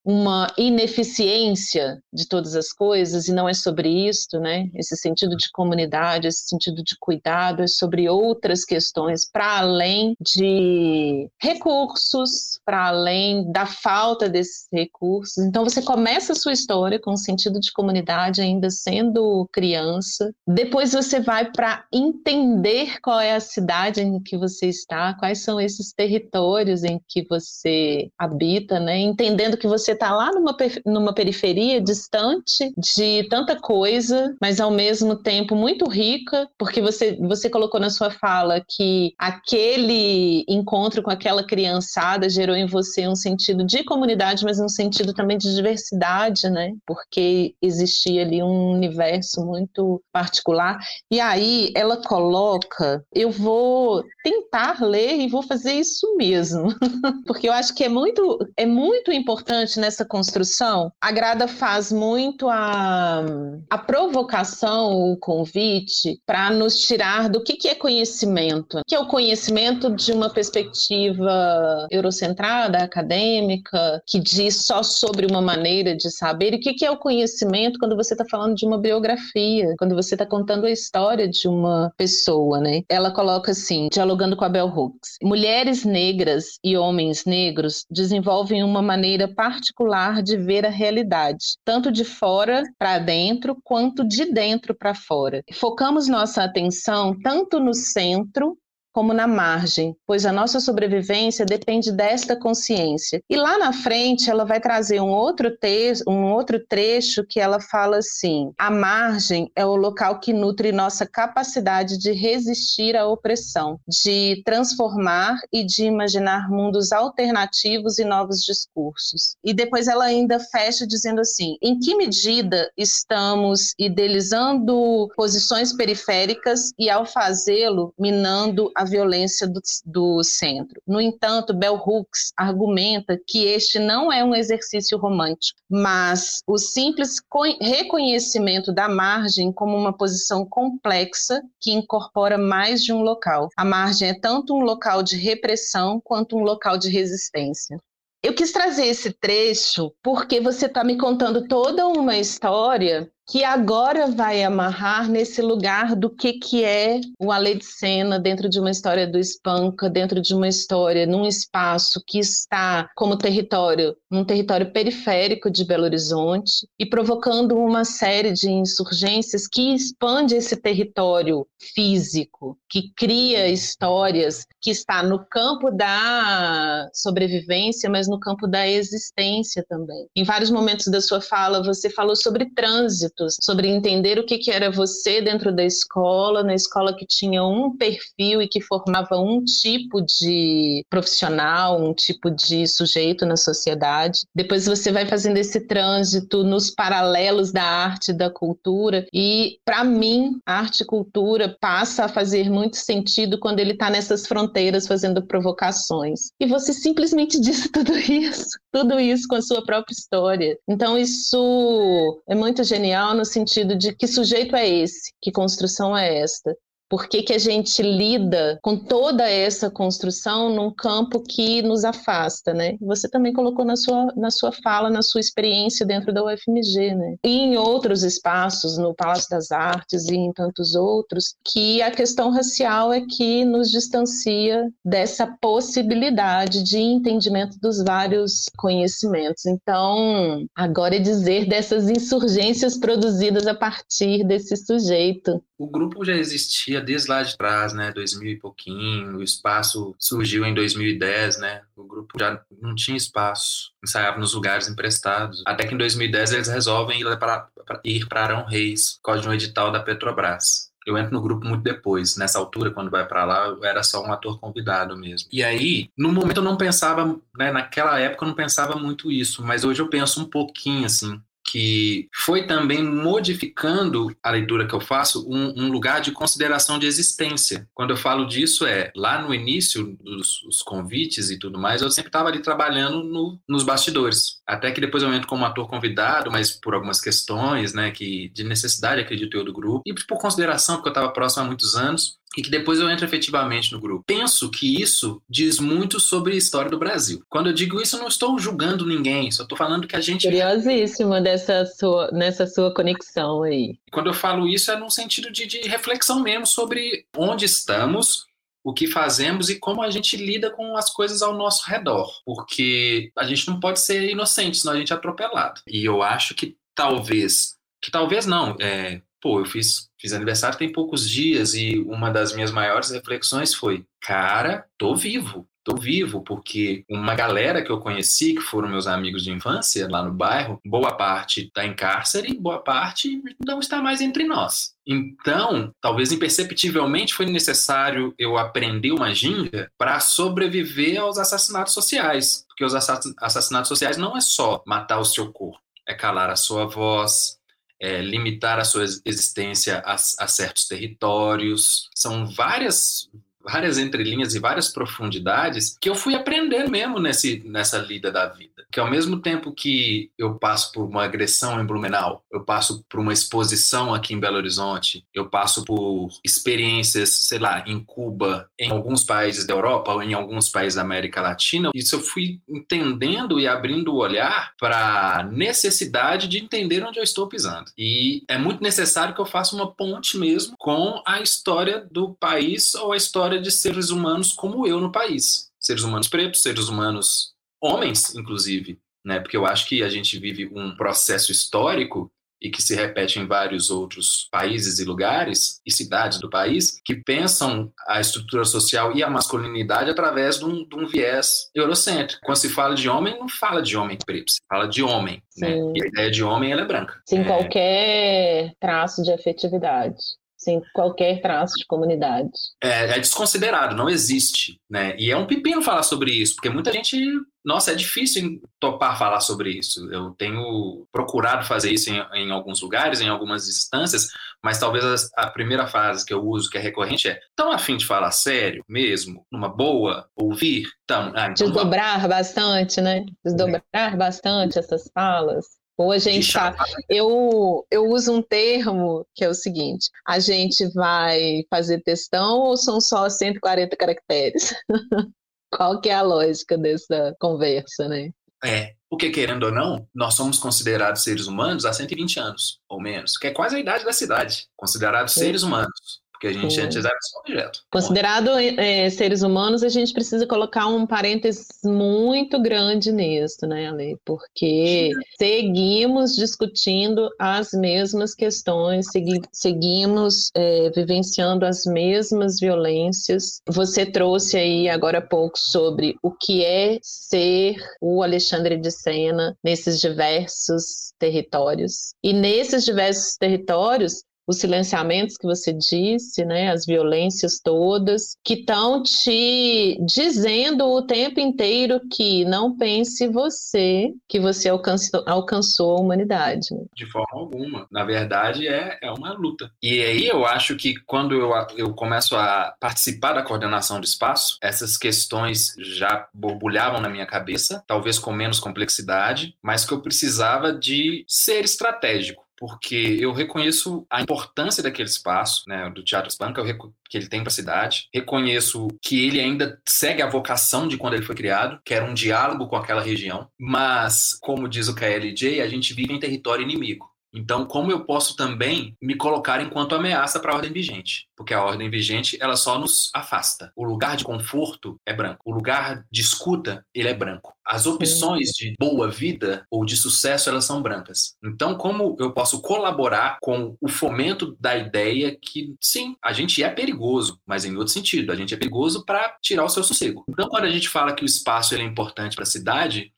uma ineficiência de todas as coisas, e não é sobre isso, né? Esse sentido de comunidade, esse sentido de cuidado, é sobre outras questões, para além de recursos, para além da falta desses recursos. Então você começa a sua história com um sentido de comunidade ainda sendo criança. Depois você vai para entender qual é a cidade em que você está, quais são esses territórios em que você habita, né? Entendendo que você está lá numa, numa periferia distante de tanta coisa, mas ao mesmo tempo muito rica, porque você, você colocou na sua fala que aquele encontro com aquela criançada gerou em você um sentido de comunidade, mas um sentido também de diversidade, né? Porque existe existia ali um universo muito particular. E aí ela coloca, eu vou tentar ler e vou fazer isso mesmo, *laughs* porque eu acho que é muito, é muito importante nessa construção. A Grada faz muito a, a provocação, o convite, para nos tirar do que, que é conhecimento, que é o conhecimento de uma perspectiva eurocentrada, acadêmica, que diz só sobre uma maneira de saber, e o que, que é o conhecimento quando você está falando de uma biografia, quando você está contando a história de uma pessoa, né? Ela coloca assim, dialogando com a Bell Hooks: mulheres negras e homens negros desenvolvem uma maneira particular de ver a realidade, tanto de fora para dentro quanto de dentro para fora. Focamos nossa atenção tanto no centro como na margem, pois a nossa sobrevivência depende desta consciência. E lá na frente ela vai trazer um outro texto, um outro trecho que ela fala assim: a margem é o local que nutre nossa capacidade de resistir à opressão, de transformar e de imaginar mundos alternativos e novos discursos. E depois ela ainda fecha dizendo assim: em que medida estamos idealizando posições periféricas e ao fazê-lo minando a violência do, do centro. No entanto, Bell Hooks argumenta que este não é um exercício romântico, mas o simples reconhecimento da margem como uma posição complexa que incorpora mais de um local. A margem é tanto um local de repressão quanto um local de resistência. Eu quis trazer esse trecho porque você está me contando toda uma história que agora vai amarrar nesse lugar do que, que é o Alê de Sena dentro de uma história do Espanca, dentro de uma história num espaço que está como território, num território periférico de Belo Horizonte e provocando uma série de insurgências que expande esse território físico, que cria histórias que está no campo da sobrevivência, mas no campo da existência também. Em vários momentos da sua fala, você falou sobre trânsito sobre entender o que, que era você dentro da escola, na escola que tinha um perfil e que formava um tipo de profissional, um tipo de sujeito na sociedade. Depois você vai fazendo esse trânsito nos paralelos da arte da cultura. E, para mim, arte e cultura passa a fazer muito sentido quando ele está nessas fronteiras fazendo provocações. E você simplesmente *laughs* disse tudo isso, tudo isso com a sua própria história. Então, isso é muito genial no sentido de que sujeito é esse, que construção é esta. Por que, que a gente lida com toda essa construção num campo que nos afasta, né? Você também colocou na sua, na sua fala, na sua experiência dentro da UFMG, né? E em outros espaços, no Palácio das Artes e em tantos outros, que a questão racial é que nos distancia dessa possibilidade de entendimento dos vários conhecimentos. Então, agora é dizer dessas insurgências produzidas a partir desse sujeito o grupo já existia desde lá de trás, né? 2000 e pouquinho. O espaço surgiu em 2010, né? O grupo já não tinha espaço. Ensaiava nos lugares emprestados. Até que em 2010 eles resolvem ir para ir para Arão Reis, por causa de um edital da Petrobras. Eu entro no grupo muito depois. Nessa altura, quando vai para lá, eu era só um ator convidado mesmo. E aí, no momento eu não pensava, né, naquela época eu não pensava muito isso, mas hoje eu penso um pouquinho assim que foi também modificando a leitura que eu faço um, um, lugar de consideração de existência. Quando eu falo disso é lá no início dos convites e tudo mais, eu sempre estava ali trabalhando no, nos bastidores. Até que depois eu entro como ator convidado, mas por algumas questões, né, que de necessidade acredito eu do grupo e por consideração porque eu estava próximo há muitos anos, e que depois eu entro efetivamente no grupo. Penso que isso diz muito sobre a história do Brasil. Quando eu digo isso, eu não estou julgando ninguém, só estou falando que a gente. Curiosíssima dessa sua, nessa sua conexão aí. Quando eu falo isso, é num sentido de, de reflexão mesmo sobre onde estamos, o que fazemos e como a gente lida com as coisas ao nosso redor. Porque a gente não pode ser inocente, senão a gente é atropelado. E eu acho que talvez, que talvez não, é, pô, eu fiz, fiz aniversário tem poucos dias e uma das minhas maiores reflexões foi, cara, tô vivo. Tô vivo porque uma galera que eu conheci, que foram meus amigos de infância lá no bairro, boa parte está em cárcere, boa parte não está mais entre nós. Então, talvez imperceptivelmente foi necessário eu aprender uma ginga para sobreviver aos assassinatos sociais. Porque os assassinatos sociais não é só matar o seu corpo, é calar a sua voz, é, limitar a sua existência a, a, certos territórios. São várias várias entrelinhas e várias profundidades que eu fui aprendendo mesmo nesse, nessa lida da vida. Que ao mesmo tempo que eu passo por uma agressão em Blumenau, eu passo por uma exposição aqui em Belo Horizonte, eu passo por experiências, sei lá, em Cuba, em alguns países da Europa ou em alguns países da América Latina, isso eu fui entendendo e abrindo o olhar para a necessidade de entender onde eu estou pisando. E é muito necessário que eu faça uma ponte mesmo com a história do país ou a história história de seres humanos como eu no país. Seres humanos pretos, seres humanos homens, inclusive, né? Porque eu acho que a gente vive um processo histórico e que se repete em vários outros países e lugares e cidades do país que pensam a estrutura social e a masculinidade através de um, de um viés eurocêntrico. Quando se fala de homem, não fala de homem preto, se fala de homem, né? E a ideia de homem é branca. Sem é... qualquer traço de afetividade sem qualquer traço de comunidade. É, é, desconsiderado, não existe, né? E é um pepino falar sobre isso, porque muita gente, nossa, é difícil topar falar sobre isso. Eu tenho procurado fazer isso em, em alguns lugares, em algumas instâncias, mas talvez a, a, primeira frase que eu uso, que é recorrente, é: tão afim de falar sério mesmo, numa boa, ouvir, tão. Ah, então Desdobrar bastante, né? Desdobrar é. bastante essas falas. Ou a gente tá. Eu, eu uso um termo que é o seguinte: a gente vai fazer textão ou são só 140 caracteres? *laughs* Qual que é a lógica dessa conversa, né? É, porque querendo ou não, nós somos considerados seres humanos há 120 anos, ou menos, que é quase a idade da cidade, considerados seres humanos. Porque a gente Sim. antes era só objeto. Considerado é, seres humanos, a gente precisa colocar um parênteses muito grande nisso, né, Ale? Porque Sim. seguimos discutindo as mesmas questões, segui seguimos é, vivenciando as mesmas violências. Você trouxe aí agora há pouco sobre o que é ser o Alexandre de Sena nesses diversos territórios. E nesses diversos territórios, os silenciamentos que você disse, né, as violências todas, que estão te dizendo o tempo inteiro que não pense você que você alcançou, alcançou a humanidade. De forma alguma. Na verdade, é, é uma luta. E aí eu acho que quando eu, eu começo a participar da coordenação do espaço, essas questões já borbulhavam na minha cabeça, talvez com menos complexidade, mas que eu precisava de ser estratégico porque eu reconheço a importância daquele espaço, né, do Teatro Espanca, que ele tem para a cidade. Reconheço que ele ainda segue a vocação de quando ele foi criado, que era um diálogo com aquela região. Mas, como diz o KLJ, a gente vive em território inimigo. Então, como eu posso também me colocar enquanto ameaça para a ordem vigente? Porque a ordem vigente, ela só nos afasta. O lugar de conforto é branco. O lugar de escuta, ele é branco. As opções de boa vida ou de sucesso, elas são brancas. Então, como eu posso colaborar com o fomento da ideia que, sim, a gente é perigoso, mas em outro sentido, a gente é perigoso para tirar o seu sossego. Então, quando a gente fala que o espaço ele é importante para a cidade,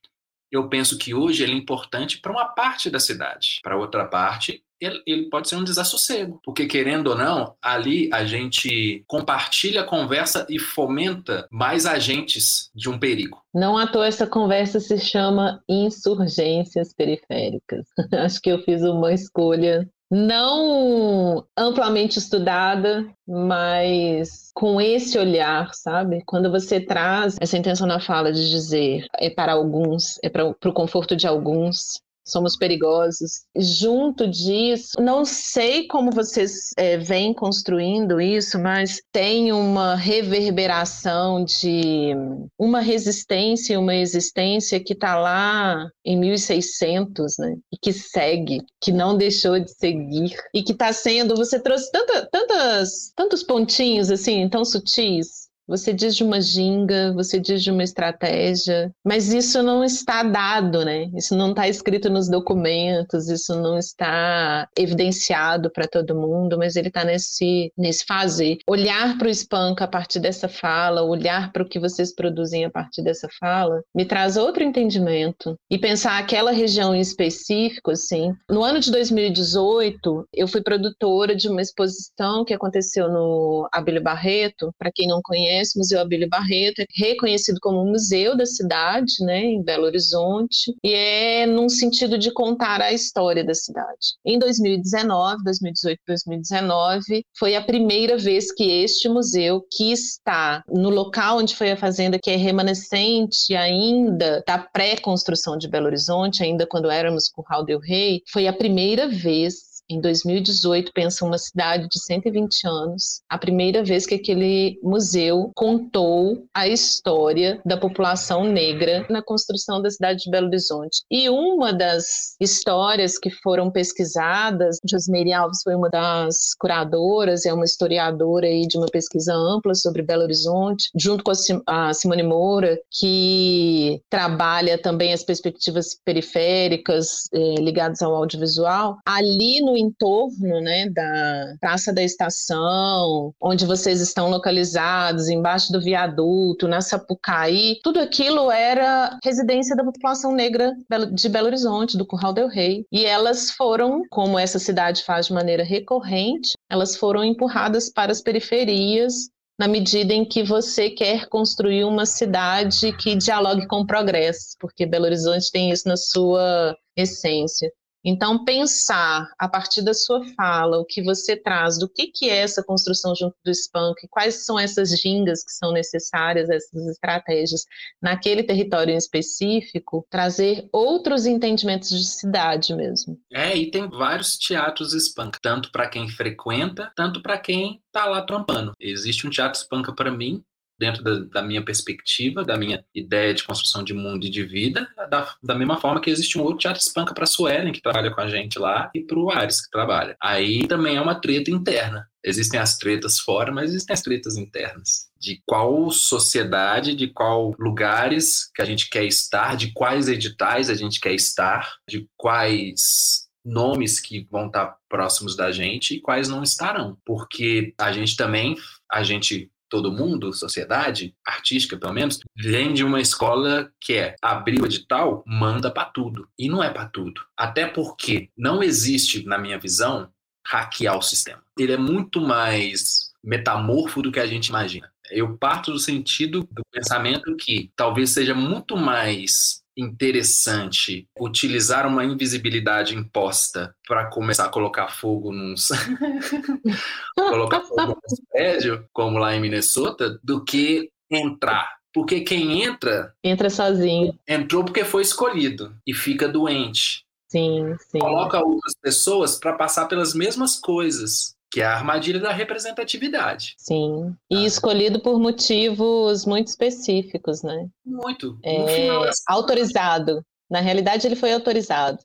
eu penso que hoje ele é importante para uma parte da cidade. Para outra parte, ele, ele, pode ser um desassossego. Porque, querendo ou não, ali a gente compartilha a conversa e fomenta mais agentes de um perigo. Não à toa essa conversa se chama insurgências periféricas. *laughs* Acho que eu fiz uma escolha não amplamente estudada, mas com esse olhar, sabe? Quando você traz essa intenção na fala de dizer é para alguns, é para o conforto de alguns, somos perigosos. Junto disso, não sei como vocês é, vêm construindo isso, mas tem uma reverberação de uma resistência e uma existência que está lá em 1600, né? E que segue, que não deixou de seguir e que está sendo. Você trouxe tanta, tantas, tantos pontinhos assim, tão sutis você diz de uma ginga, você diz de uma estratégia, mas isso não está dado, né? Isso não está escrito nos documentos, isso não está evidenciado para todo mundo, mas ele está nesse, nesse fazer. Olhar para o Spank a partir dessa fala, olhar para o que vocês produzem a partir dessa fala, me traz outro entendimento. E pensar aquela região em específico, assim. No ano de 2018, eu fui produtora de uma exposição que aconteceu no Abílio Barreto, para quem não conhece, conhece, Museu Abílio Barreto, é reconhecido como museu da cidade, né, em Belo Horizonte, e é num sentido de contar a história da cidade. Em 2019, 2018, 2019, foi a primeira vez que este museu, que está no local onde foi a fazenda, que é remanescente ainda da pré-construção de Belo Horizonte, ainda quando éramos com Raul Del Rey, foi a primeira vez em 2018, pensa uma cidade de 120 anos, a primeira vez que aquele museu contou a história da população negra na construção da cidade de Belo Horizonte. E uma das histórias que foram pesquisadas, Josmeire Alves foi uma das curadoras, é uma historiadora aí de uma pesquisa ampla sobre Belo Horizonte, junto com a Simone Moura, que trabalha também as perspectivas periféricas eh, ligadas ao audiovisual. Ali no entorno né, da Praça da Estação, onde vocês estão localizados, embaixo do viaduto, na Sapucaí, tudo aquilo era residência da população negra de Belo Horizonte, do Curral del Rei. E elas foram, como essa cidade faz de maneira recorrente, elas foram empurradas para as periferias na medida em que você quer construir uma cidade que dialogue com o progresso, porque Belo Horizonte tem isso na sua essência. Então, pensar a partir da sua fala, o que você traz, do que, que é essa construção junto do Spank, quais são essas gingas que são necessárias, essas estratégias naquele território em específico, trazer outros entendimentos de cidade mesmo. É, e tem vários teatros Spank, tanto para quem frequenta, tanto para quem está lá trampando. Existe um teatro Spank para mim, dentro da, da, minha perspectiva, da minha ideia de construção de mundo e de vida, da, da mesma forma que existe um outro teatro espanca para a Suelen, que trabalha com a gente lá, e para o Ares, que trabalha. Aí também é uma treta interna. Existem as tretas fora, mas existem as tretas internas. De qual sociedade, de qual lugares que a gente quer estar, de quais editais a gente quer estar, de quais nomes que vão estar próximos da gente e quais não estarão. Porque a gente também, a gente todo mundo, sociedade, artística pelo menos, vem de uma escola que é abrir o edital, manda para tudo. E não é para tudo. Até porque não existe, na minha visão, hackear o sistema. Ele é muito mais metamorfo do que a gente imagina. Eu parto do sentido do pensamento que talvez seja muito mais interessante utilizar uma invisibilidade imposta para começar a colocar fogo num *laughs* colocar fogo num prédio, como lá em Minnesota, do que entrar. Porque quem entra entra sozinho. Entrou porque foi escolhido e fica doente. Sim, sim. Coloca outras pessoas para passar pelas mesmas coisas que é a armadilha da representatividade. Sim, e ah. escolhido por motivos muito específicos, né? Muito. É, autorizado. Na realidade, ele foi autorizado.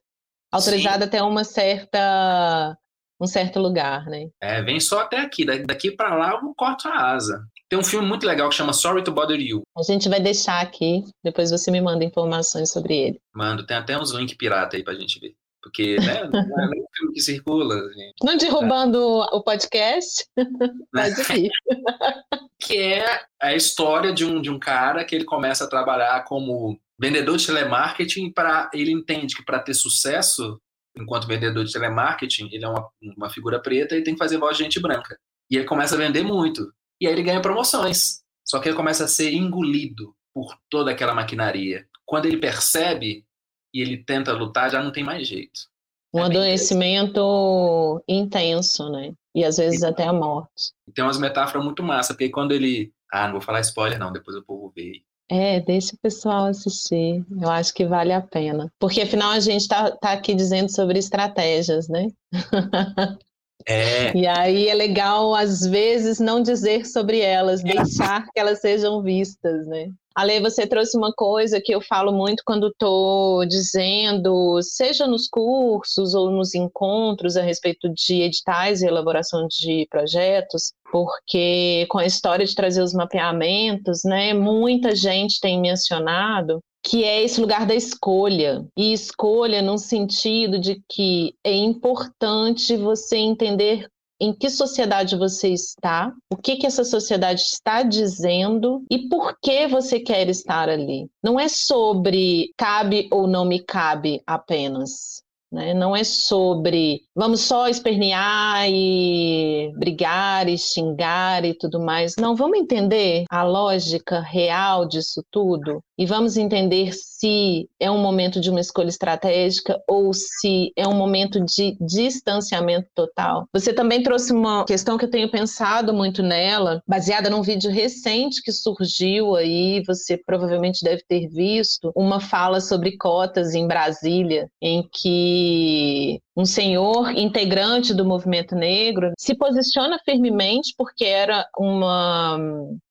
autorizado Sim. até uma certa um certo lugar, né? É, vem só até aqui, daqui para lá eu corto a asa. Tem um filme muito legal que chama Sorry to Bother You. A gente vai deixar aqui, depois você me manda informações sobre ele. Mando, tem até uns links pirata aí pra gente ver. Porque, né, *laughs* não é nem filme que circula. Gente. Não derrubando o podcast, *laughs* mas aqui. que é a história de um, de um cara que ele começa a trabalhar como vendedor de telemarketing para ele entende que para ter sucesso enquanto vendedor de telemarketing, ele é uma, uma figura preta e tem que fazer voz de gente branca. E ele começa a vender muito. E aí ele ganha promoções. Só que ele começa a ser engolido por toda aquela maquinaria. Quando ele percebe e ele tenta lutar, já não tem mais jeito. Um é adoecimento intenso, né? E às vezes e, até a morte. Tem umas metáforas muito massa, porque quando ele. Ah, não vou falar spoiler, não, depois o povo vê. É, deixa o pessoal assistir. Eu acho que vale a pena. Porque afinal a gente está tá aqui dizendo sobre estratégias, né? *laughs* É. E aí é legal, às vezes, não dizer sobre elas, deixar que elas sejam vistas, né? Ale, você trouxe uma coisa que eu falo muito quando estou dizendo, seja nos cursos ou nos encontros a respeito de editais e elaboração de projetos, porque com a história de trazer os mapeamentos, né, muita gente tem mencionado que é esse lugar da escolha. E escolha no sentido de que é importante você entender em que sociedade você está, o que, que essa sociedade está dizendo e por que você quer estar ali. Não é sobre cabe ou não me cabe apenas. Né? Não é sobre vamos só espernear e brigar e xingar e tudo mais. Não, vamos entender a lógica real disso tudo e vamos entender se é um momento de uma escolha estratégica ou se é um momento de distanciamento total. Você também trouxe uma questão que eu tenho pensado muito nela, baseada num vídeo recente que surgiu aí, você provavelmente deve ter visto, uma fala sobre cotas em Brasília, em que um senhor integrante do movimento negro se posiciona firmemente porque era uma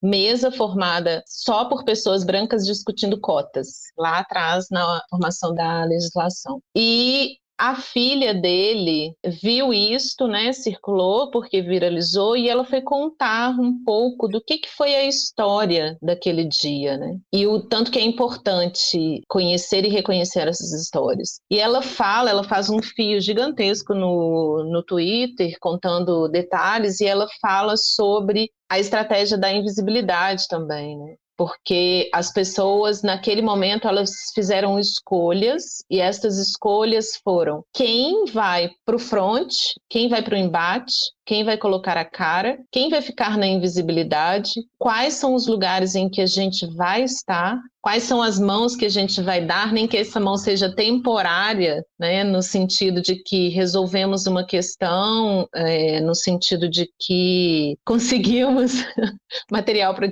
mesa formada só por pessoas brancas discutindo cotas, lá atrás na formação da legislação. E a filha dele viu isto, né, circulou porque viralizou e ela foi contar um pouco do que, que foi a história daquele dia, né? E o tanto que é importante conhecer e reconhecer essas histórias. E ela fala, ela faz um fio gigantesco no, no Twitter contando detalhes e ela fala sobre a estratégia da invisibilidade também, né? Porque as pessoas naquele momento elas fizeram escolhas e essas escolhas foram quem vai para o front, quem vai para o embate, quem vai colocar a cara, quem vai ficar na invisibilidade, quais são os lugares em que a gente vai estar, quais são as mãos que a gente vai dar, nem que essa mão seja temporária, né, no sentido de que resolvemos uma questão, é, no sentido de que *laughs* conseguimos *laughs* material para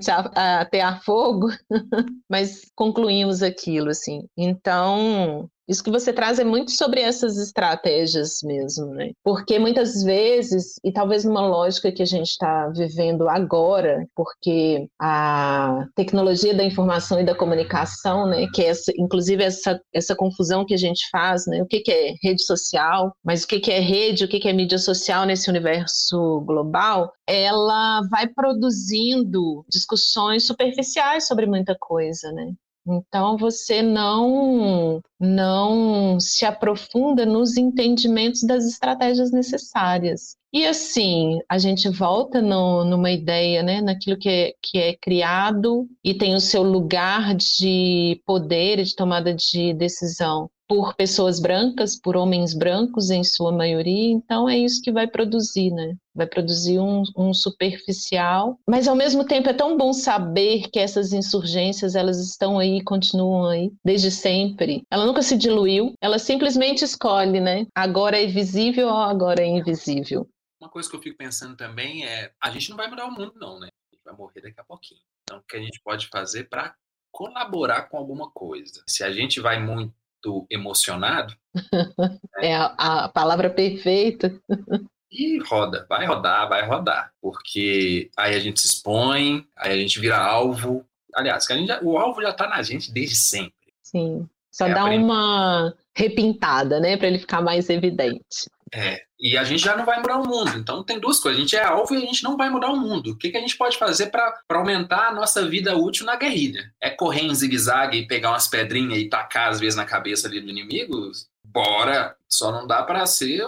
atear fogo, *laughs* mas concluímos aquilo, assim. Então, isso que você traz é muito sobre essas estratégias mesmo, né? Porque muitas vezes, e talvez numa lógica que a gente está vivendo agora, porque a tecnologia da informação e da comunicação, né, que é essa, inclusive essa, essa confusão que a gente faz, né? O que, que é rede social, mas o que, que é rede, o que, que é mídia social nesse universo global, ela vai produzindo discussões superficiais sobre muita coisa, né? Então você não não se aprofunda nos entendimentos das estratégias necessárias. E assim, a gente volta no, numa ideia, né, naquilo que é, que é criado e tem o seu lugar de poder e de tomada de decisão por pessoas brancas, por homens brancos em sua maioria, então é isso que vai produzir, né? Vai produzir um, um, superficial, mas ao mesmo tempo é tão bom saber que essas insurgências elas estão aí, continuam aí desde sempre. Ela nunca se diluiu, ela simplesmente escolhe, né? Agora é visível ou agora é invisível. Uma coisa que eu fico pensando também é, a gente não vai mudar o mundo não, né? A gente vai morrer daqui a pouquinho. Então, o que a gente pode fazer para colaborar com alguma coisa? Se a gente vai muito muito emocionado. *laughs* é a, a palavra perfeita. E roda, vai rodar, vai rodar. Porque aí a gente se expõe, aí a gente vira alvo. Aliás, já, o alvo já está na gente desde sempre. Sim. Só é dá uma, repintada, né, para ele ficar mais evidente. É, e a gente já não vai mudar o mundo. Então tem duas coisas: a gente é alvo e a gente não vai mudar o mundo. O que, que a gente pode fazer para aumentar a nossa vida útil na guerrilha? É correr em zigue-zague e pegar umas pedrinhas e tacar às vezes na cabeça ali do inimigo? Bora! Só não dá para ser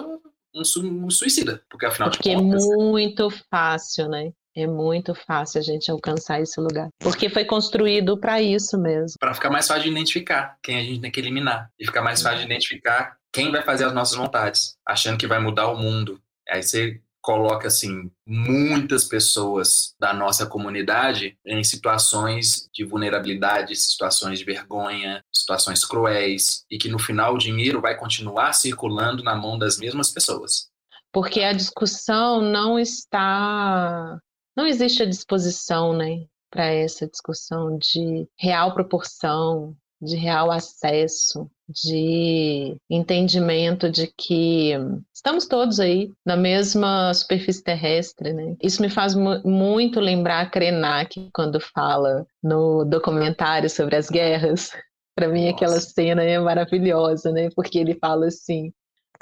um, su um, suicida, porque afinal porque de contas. Porque é muito fácil, né? É muito fácil a gente alcançar esse lugar. Porque foi construído para isso mesmo. Para ficar mais fácil de identificar quem a gente tem que eliminar. E ficar mais fácil de identificar quem vai fazer as nossas vontades, achando que vai mudar o mundo. Aí você coloca assim muitas pessoas da nossa comunidade em situações de vulnerabilidade, situações de vergonha, situações cruéis e que no final o dinheiro vai continuar circulando na mão das mesmas pessoas. Porque a discussão não está não existe a disposição, né, para essa discussão de real proporção, de real acesso, de entendimento de que estamos todos aí na mesma superfície terrestre, né? Isso me faz muito lembrar Krenak quando fala no documentário sobre as guerras. *laughs* Para mim, Nossa. aquela cena é maravilhosa, né? Porque ele fala assim: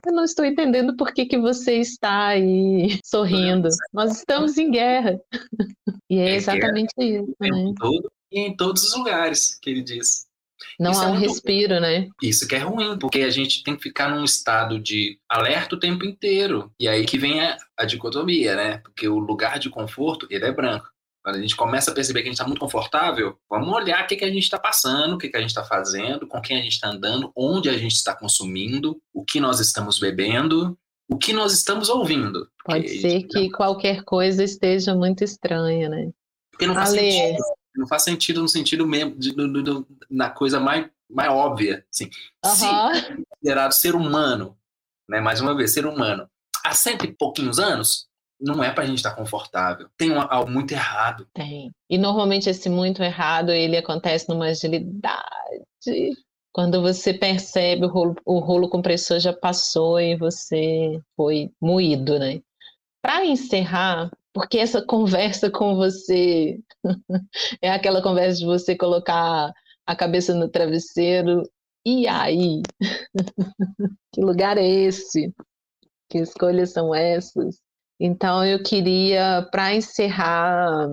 eu não estou entendendo por que, que você está aí *laughs* sorrindo. Nós estamos em guerra. *laughs* E é, é exatamente isso. Né? Em todo, e em todos os lugares que ele diz. Não isso há é um respiro, né? Isso que é ruim, porque a gente tem que ficar num estado de alerta o tempo inteiro. E aí que vem a, a dicotomia, né? Porque o lugar de conforto, ele é branco. Quando a gente começa a perceber que a gente está muito confortável, vamos olhar o que, que a gente está passando, o que, que a gente está fazendo, com quem a gente está andando, onde a gente está consumindo, o que nós estamos bebendo, o que nós estamos ouvindo. Pode ser que qualquer coisa esteja muito estranha, né? Porque não faz Ale. sentido. Não faz sentido no sentido mesmo, de, de, de, na coisa mais, mais óbvia. Assim. Uhum. Se considerado ser humano, né? mais uma vez, ser humano, há cento e pouquinhos anos, não é para a gente estar tá confortável. Tem algo muito errado. Tem. E normalmente esse muito errado ele acontece numa agilidade. Quando você percebe o rolo, o rolo compressor já passou e você foi moído, né? Para encerrar, porque essa conversa com você *laughs* é aquela conversa de você colocar a cabeça no travesseiro. E aí? *laughs* que lugar é esse? Que escolhas são essas? Então, eu queria, para encerrar,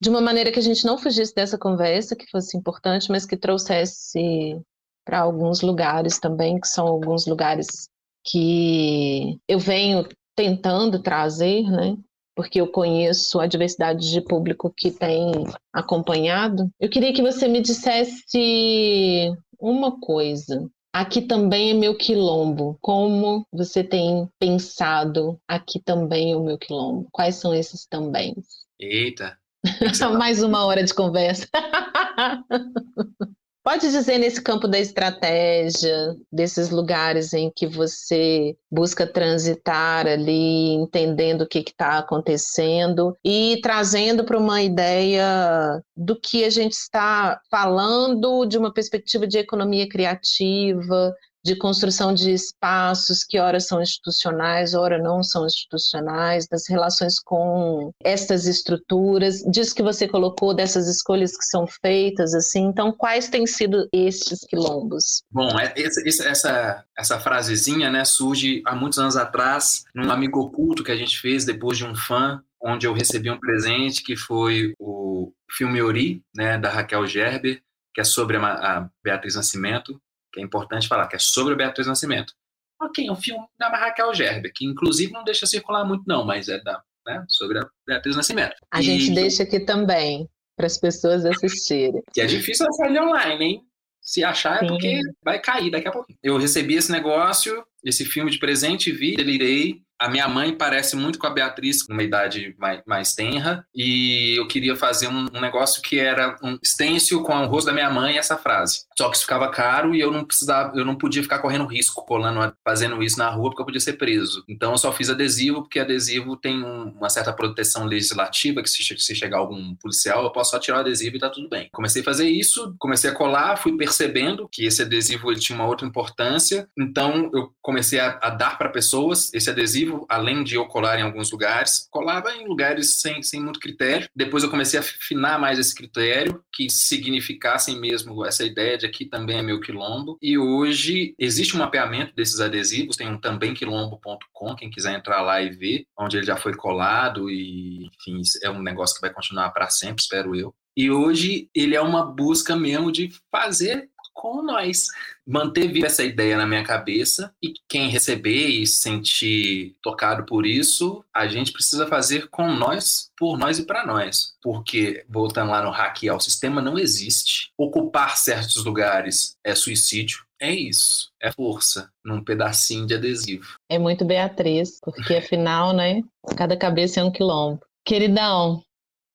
de uma maneira que a gente não fugisse dessa conversa, que fosse importante, mas que trouxesse para alguns lugares também, que são alguns lugares que eu venho tentando trazer, né? Porque eu conheço a diversidade de público que tem acompanhado. Eu queria que você me dissesse uma coisa. Aqui também é meu quilombo. Como você tem pensado aqui também é o meu quilombo? Quais são esses também? Eita. *laughs* Mais uma hora de conversa. *laughs* Pode dizer nesse campo da estratégia, desses lugares em que você busca transitar ali, entendendo o que está acontecendo e trazendo para uma ideia do que a gente está falando de uma perspectiva de economia criativa, de construção de espaços que ora são institucionais, ora não são institucionais, das relações com estas estruturas, disso que você colocou, dessas escolhas que são feitas, assim, então quais têm sido estes quilombos? Bom, é, essa, essa frasezinha, né, surge há muitos anos atrás, num amigo oculto que a gente fez depois de um fã, onde eu recebi um presente que foi o filme Ori, né, da Raquel Gerber, que é sobre a, a Beatriz Nascimento, que é importante falar, que é sobre o Beatriz Nascimento. Ok, é um filme da Raquel Gerber, que inclusive não deixa circular muito não, mas é da, né, sobre a Beatriz Nascimento. A e... gente deixa aqui também, para as pessoas assistirem. *laughs* Que é difícil achar ele online, hein? Se achar é porque vai cair daqui a pouco. Eu recebi esse negócio, esse filme de presente, vi, delirei, a minha mãe parece muito com a Beatriz, numa idade mais, mais tenra, e eu queria fazer um, um, negócio que era um stencil com o rosto da minha mãe e essa frase. Só que isso ficava caro e eu não precisava, eu não podia ficar correndo risco colando, fazendo isso na rua, porque eu podia ser preso. Então eu só fiz adesivo, porque adesivo tem um, uma certa proteção legislativa, que se, se chegar algum policial, eu posso só tirar o adesivo e tá tudo bem. Comecei a fazer isso, comecei a colar, fui percebendo que esse adesivo ele tinha uma outra importância, então eu comecei a, a dar para pessoas esse adesivo além de eu colar em alguns lugares, colava em lugares sem, sem muito critério. Depois eu comecei a afinar mais esse critério, que significassem mesmo essa ideia de aqui também é meu quilombo. E hoje existe um mapeamento desses adesivos, tem um também quilombo.com, quem quiser entrar lá e ver, onde ele já foi colado e, enfim, é um negócio que vai continuar para sempre, espero eu. E hoje ele é uma busca mesmo de fazer com nós. Manter viva essa ideia na minha cabeça e quem receber e se sentir tocado por isso, a gente precisa fazer com nós, por nós e para nós. Porque, voltando lá no hackear o sistema, não existe. Ocupar certos lugares é suicídio. É isso, é força num pedacinho de adesivo. É muito Beatriz, porque afinal, né, cada cabeça é um quilombo. Queridão,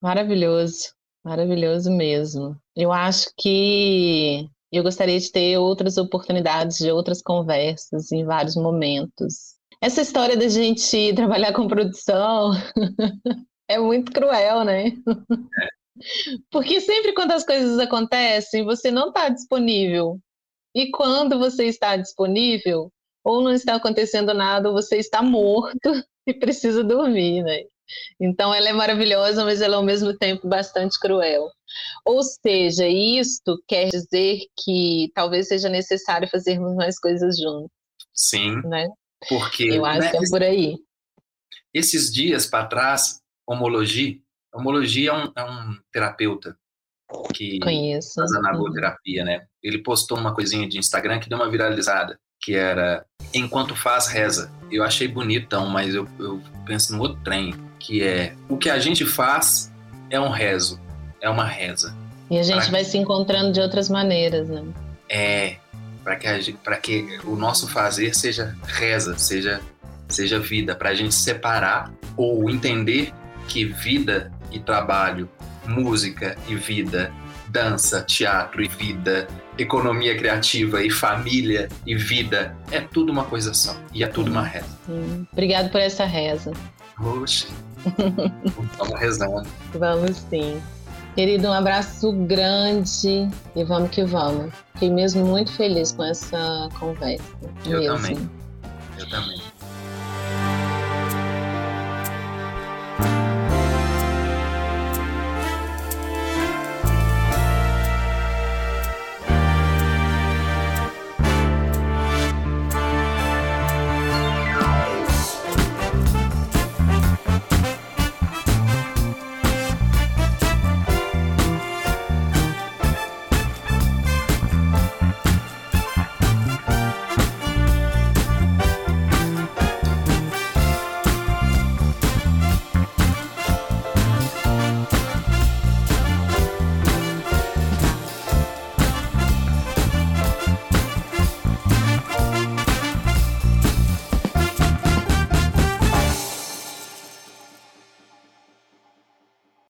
maravilhoso, maravilhoso mesmo. Eu acho que eu gostaria de ter outras oportunidades de outras conversas em vários momentos. Essa história da gente *laughs* trabalhar com produção *laughs* é muito cruel, né? *laughs* Porque sempre quando as coisas acontecem, você não está disponível. E quando você está disponível, ou não está acontecendo nada, ou você está morto e precisa dormir, né? Então ela é maravilhosa, mas ela é ao mesmo tempo bastante cruel. Ou seja, isto quer dizer que talvez seja necessário fazermos mais coisas juntos. Sim. Né? Porque eu acho né, que é por aí. Esses dias para trás, homologia, homologia é um, é um terapeuta que Conheço. faz anagoterapia, uhum. né? Ele postou uma coisinha de Instagram que deu uma viralizada, que era enquanto faz reza. Eu achei bonitão, mas eu, eu penso no outro trem, que é o que a gente faz é um rezo é uma reza. E a gente pra vai se encontrando de outras maneiras, né? É, para que, pra que o nosso fazer seja reza, seja, seja vida, para a gente separar ou entender que vida e trabalho, música e vida, dança, teatro e vida, economia criativa e família e vida é tudo uma coisa só e é tudo uma reza. Obrigado por essa reza. Oxe. Vamos rezando. Vamos sim. Querido, um abraço grande e vamos que vamos. Fiquei mesmo muito feliz com essa conversa. Eu mesmo. também. Eu também.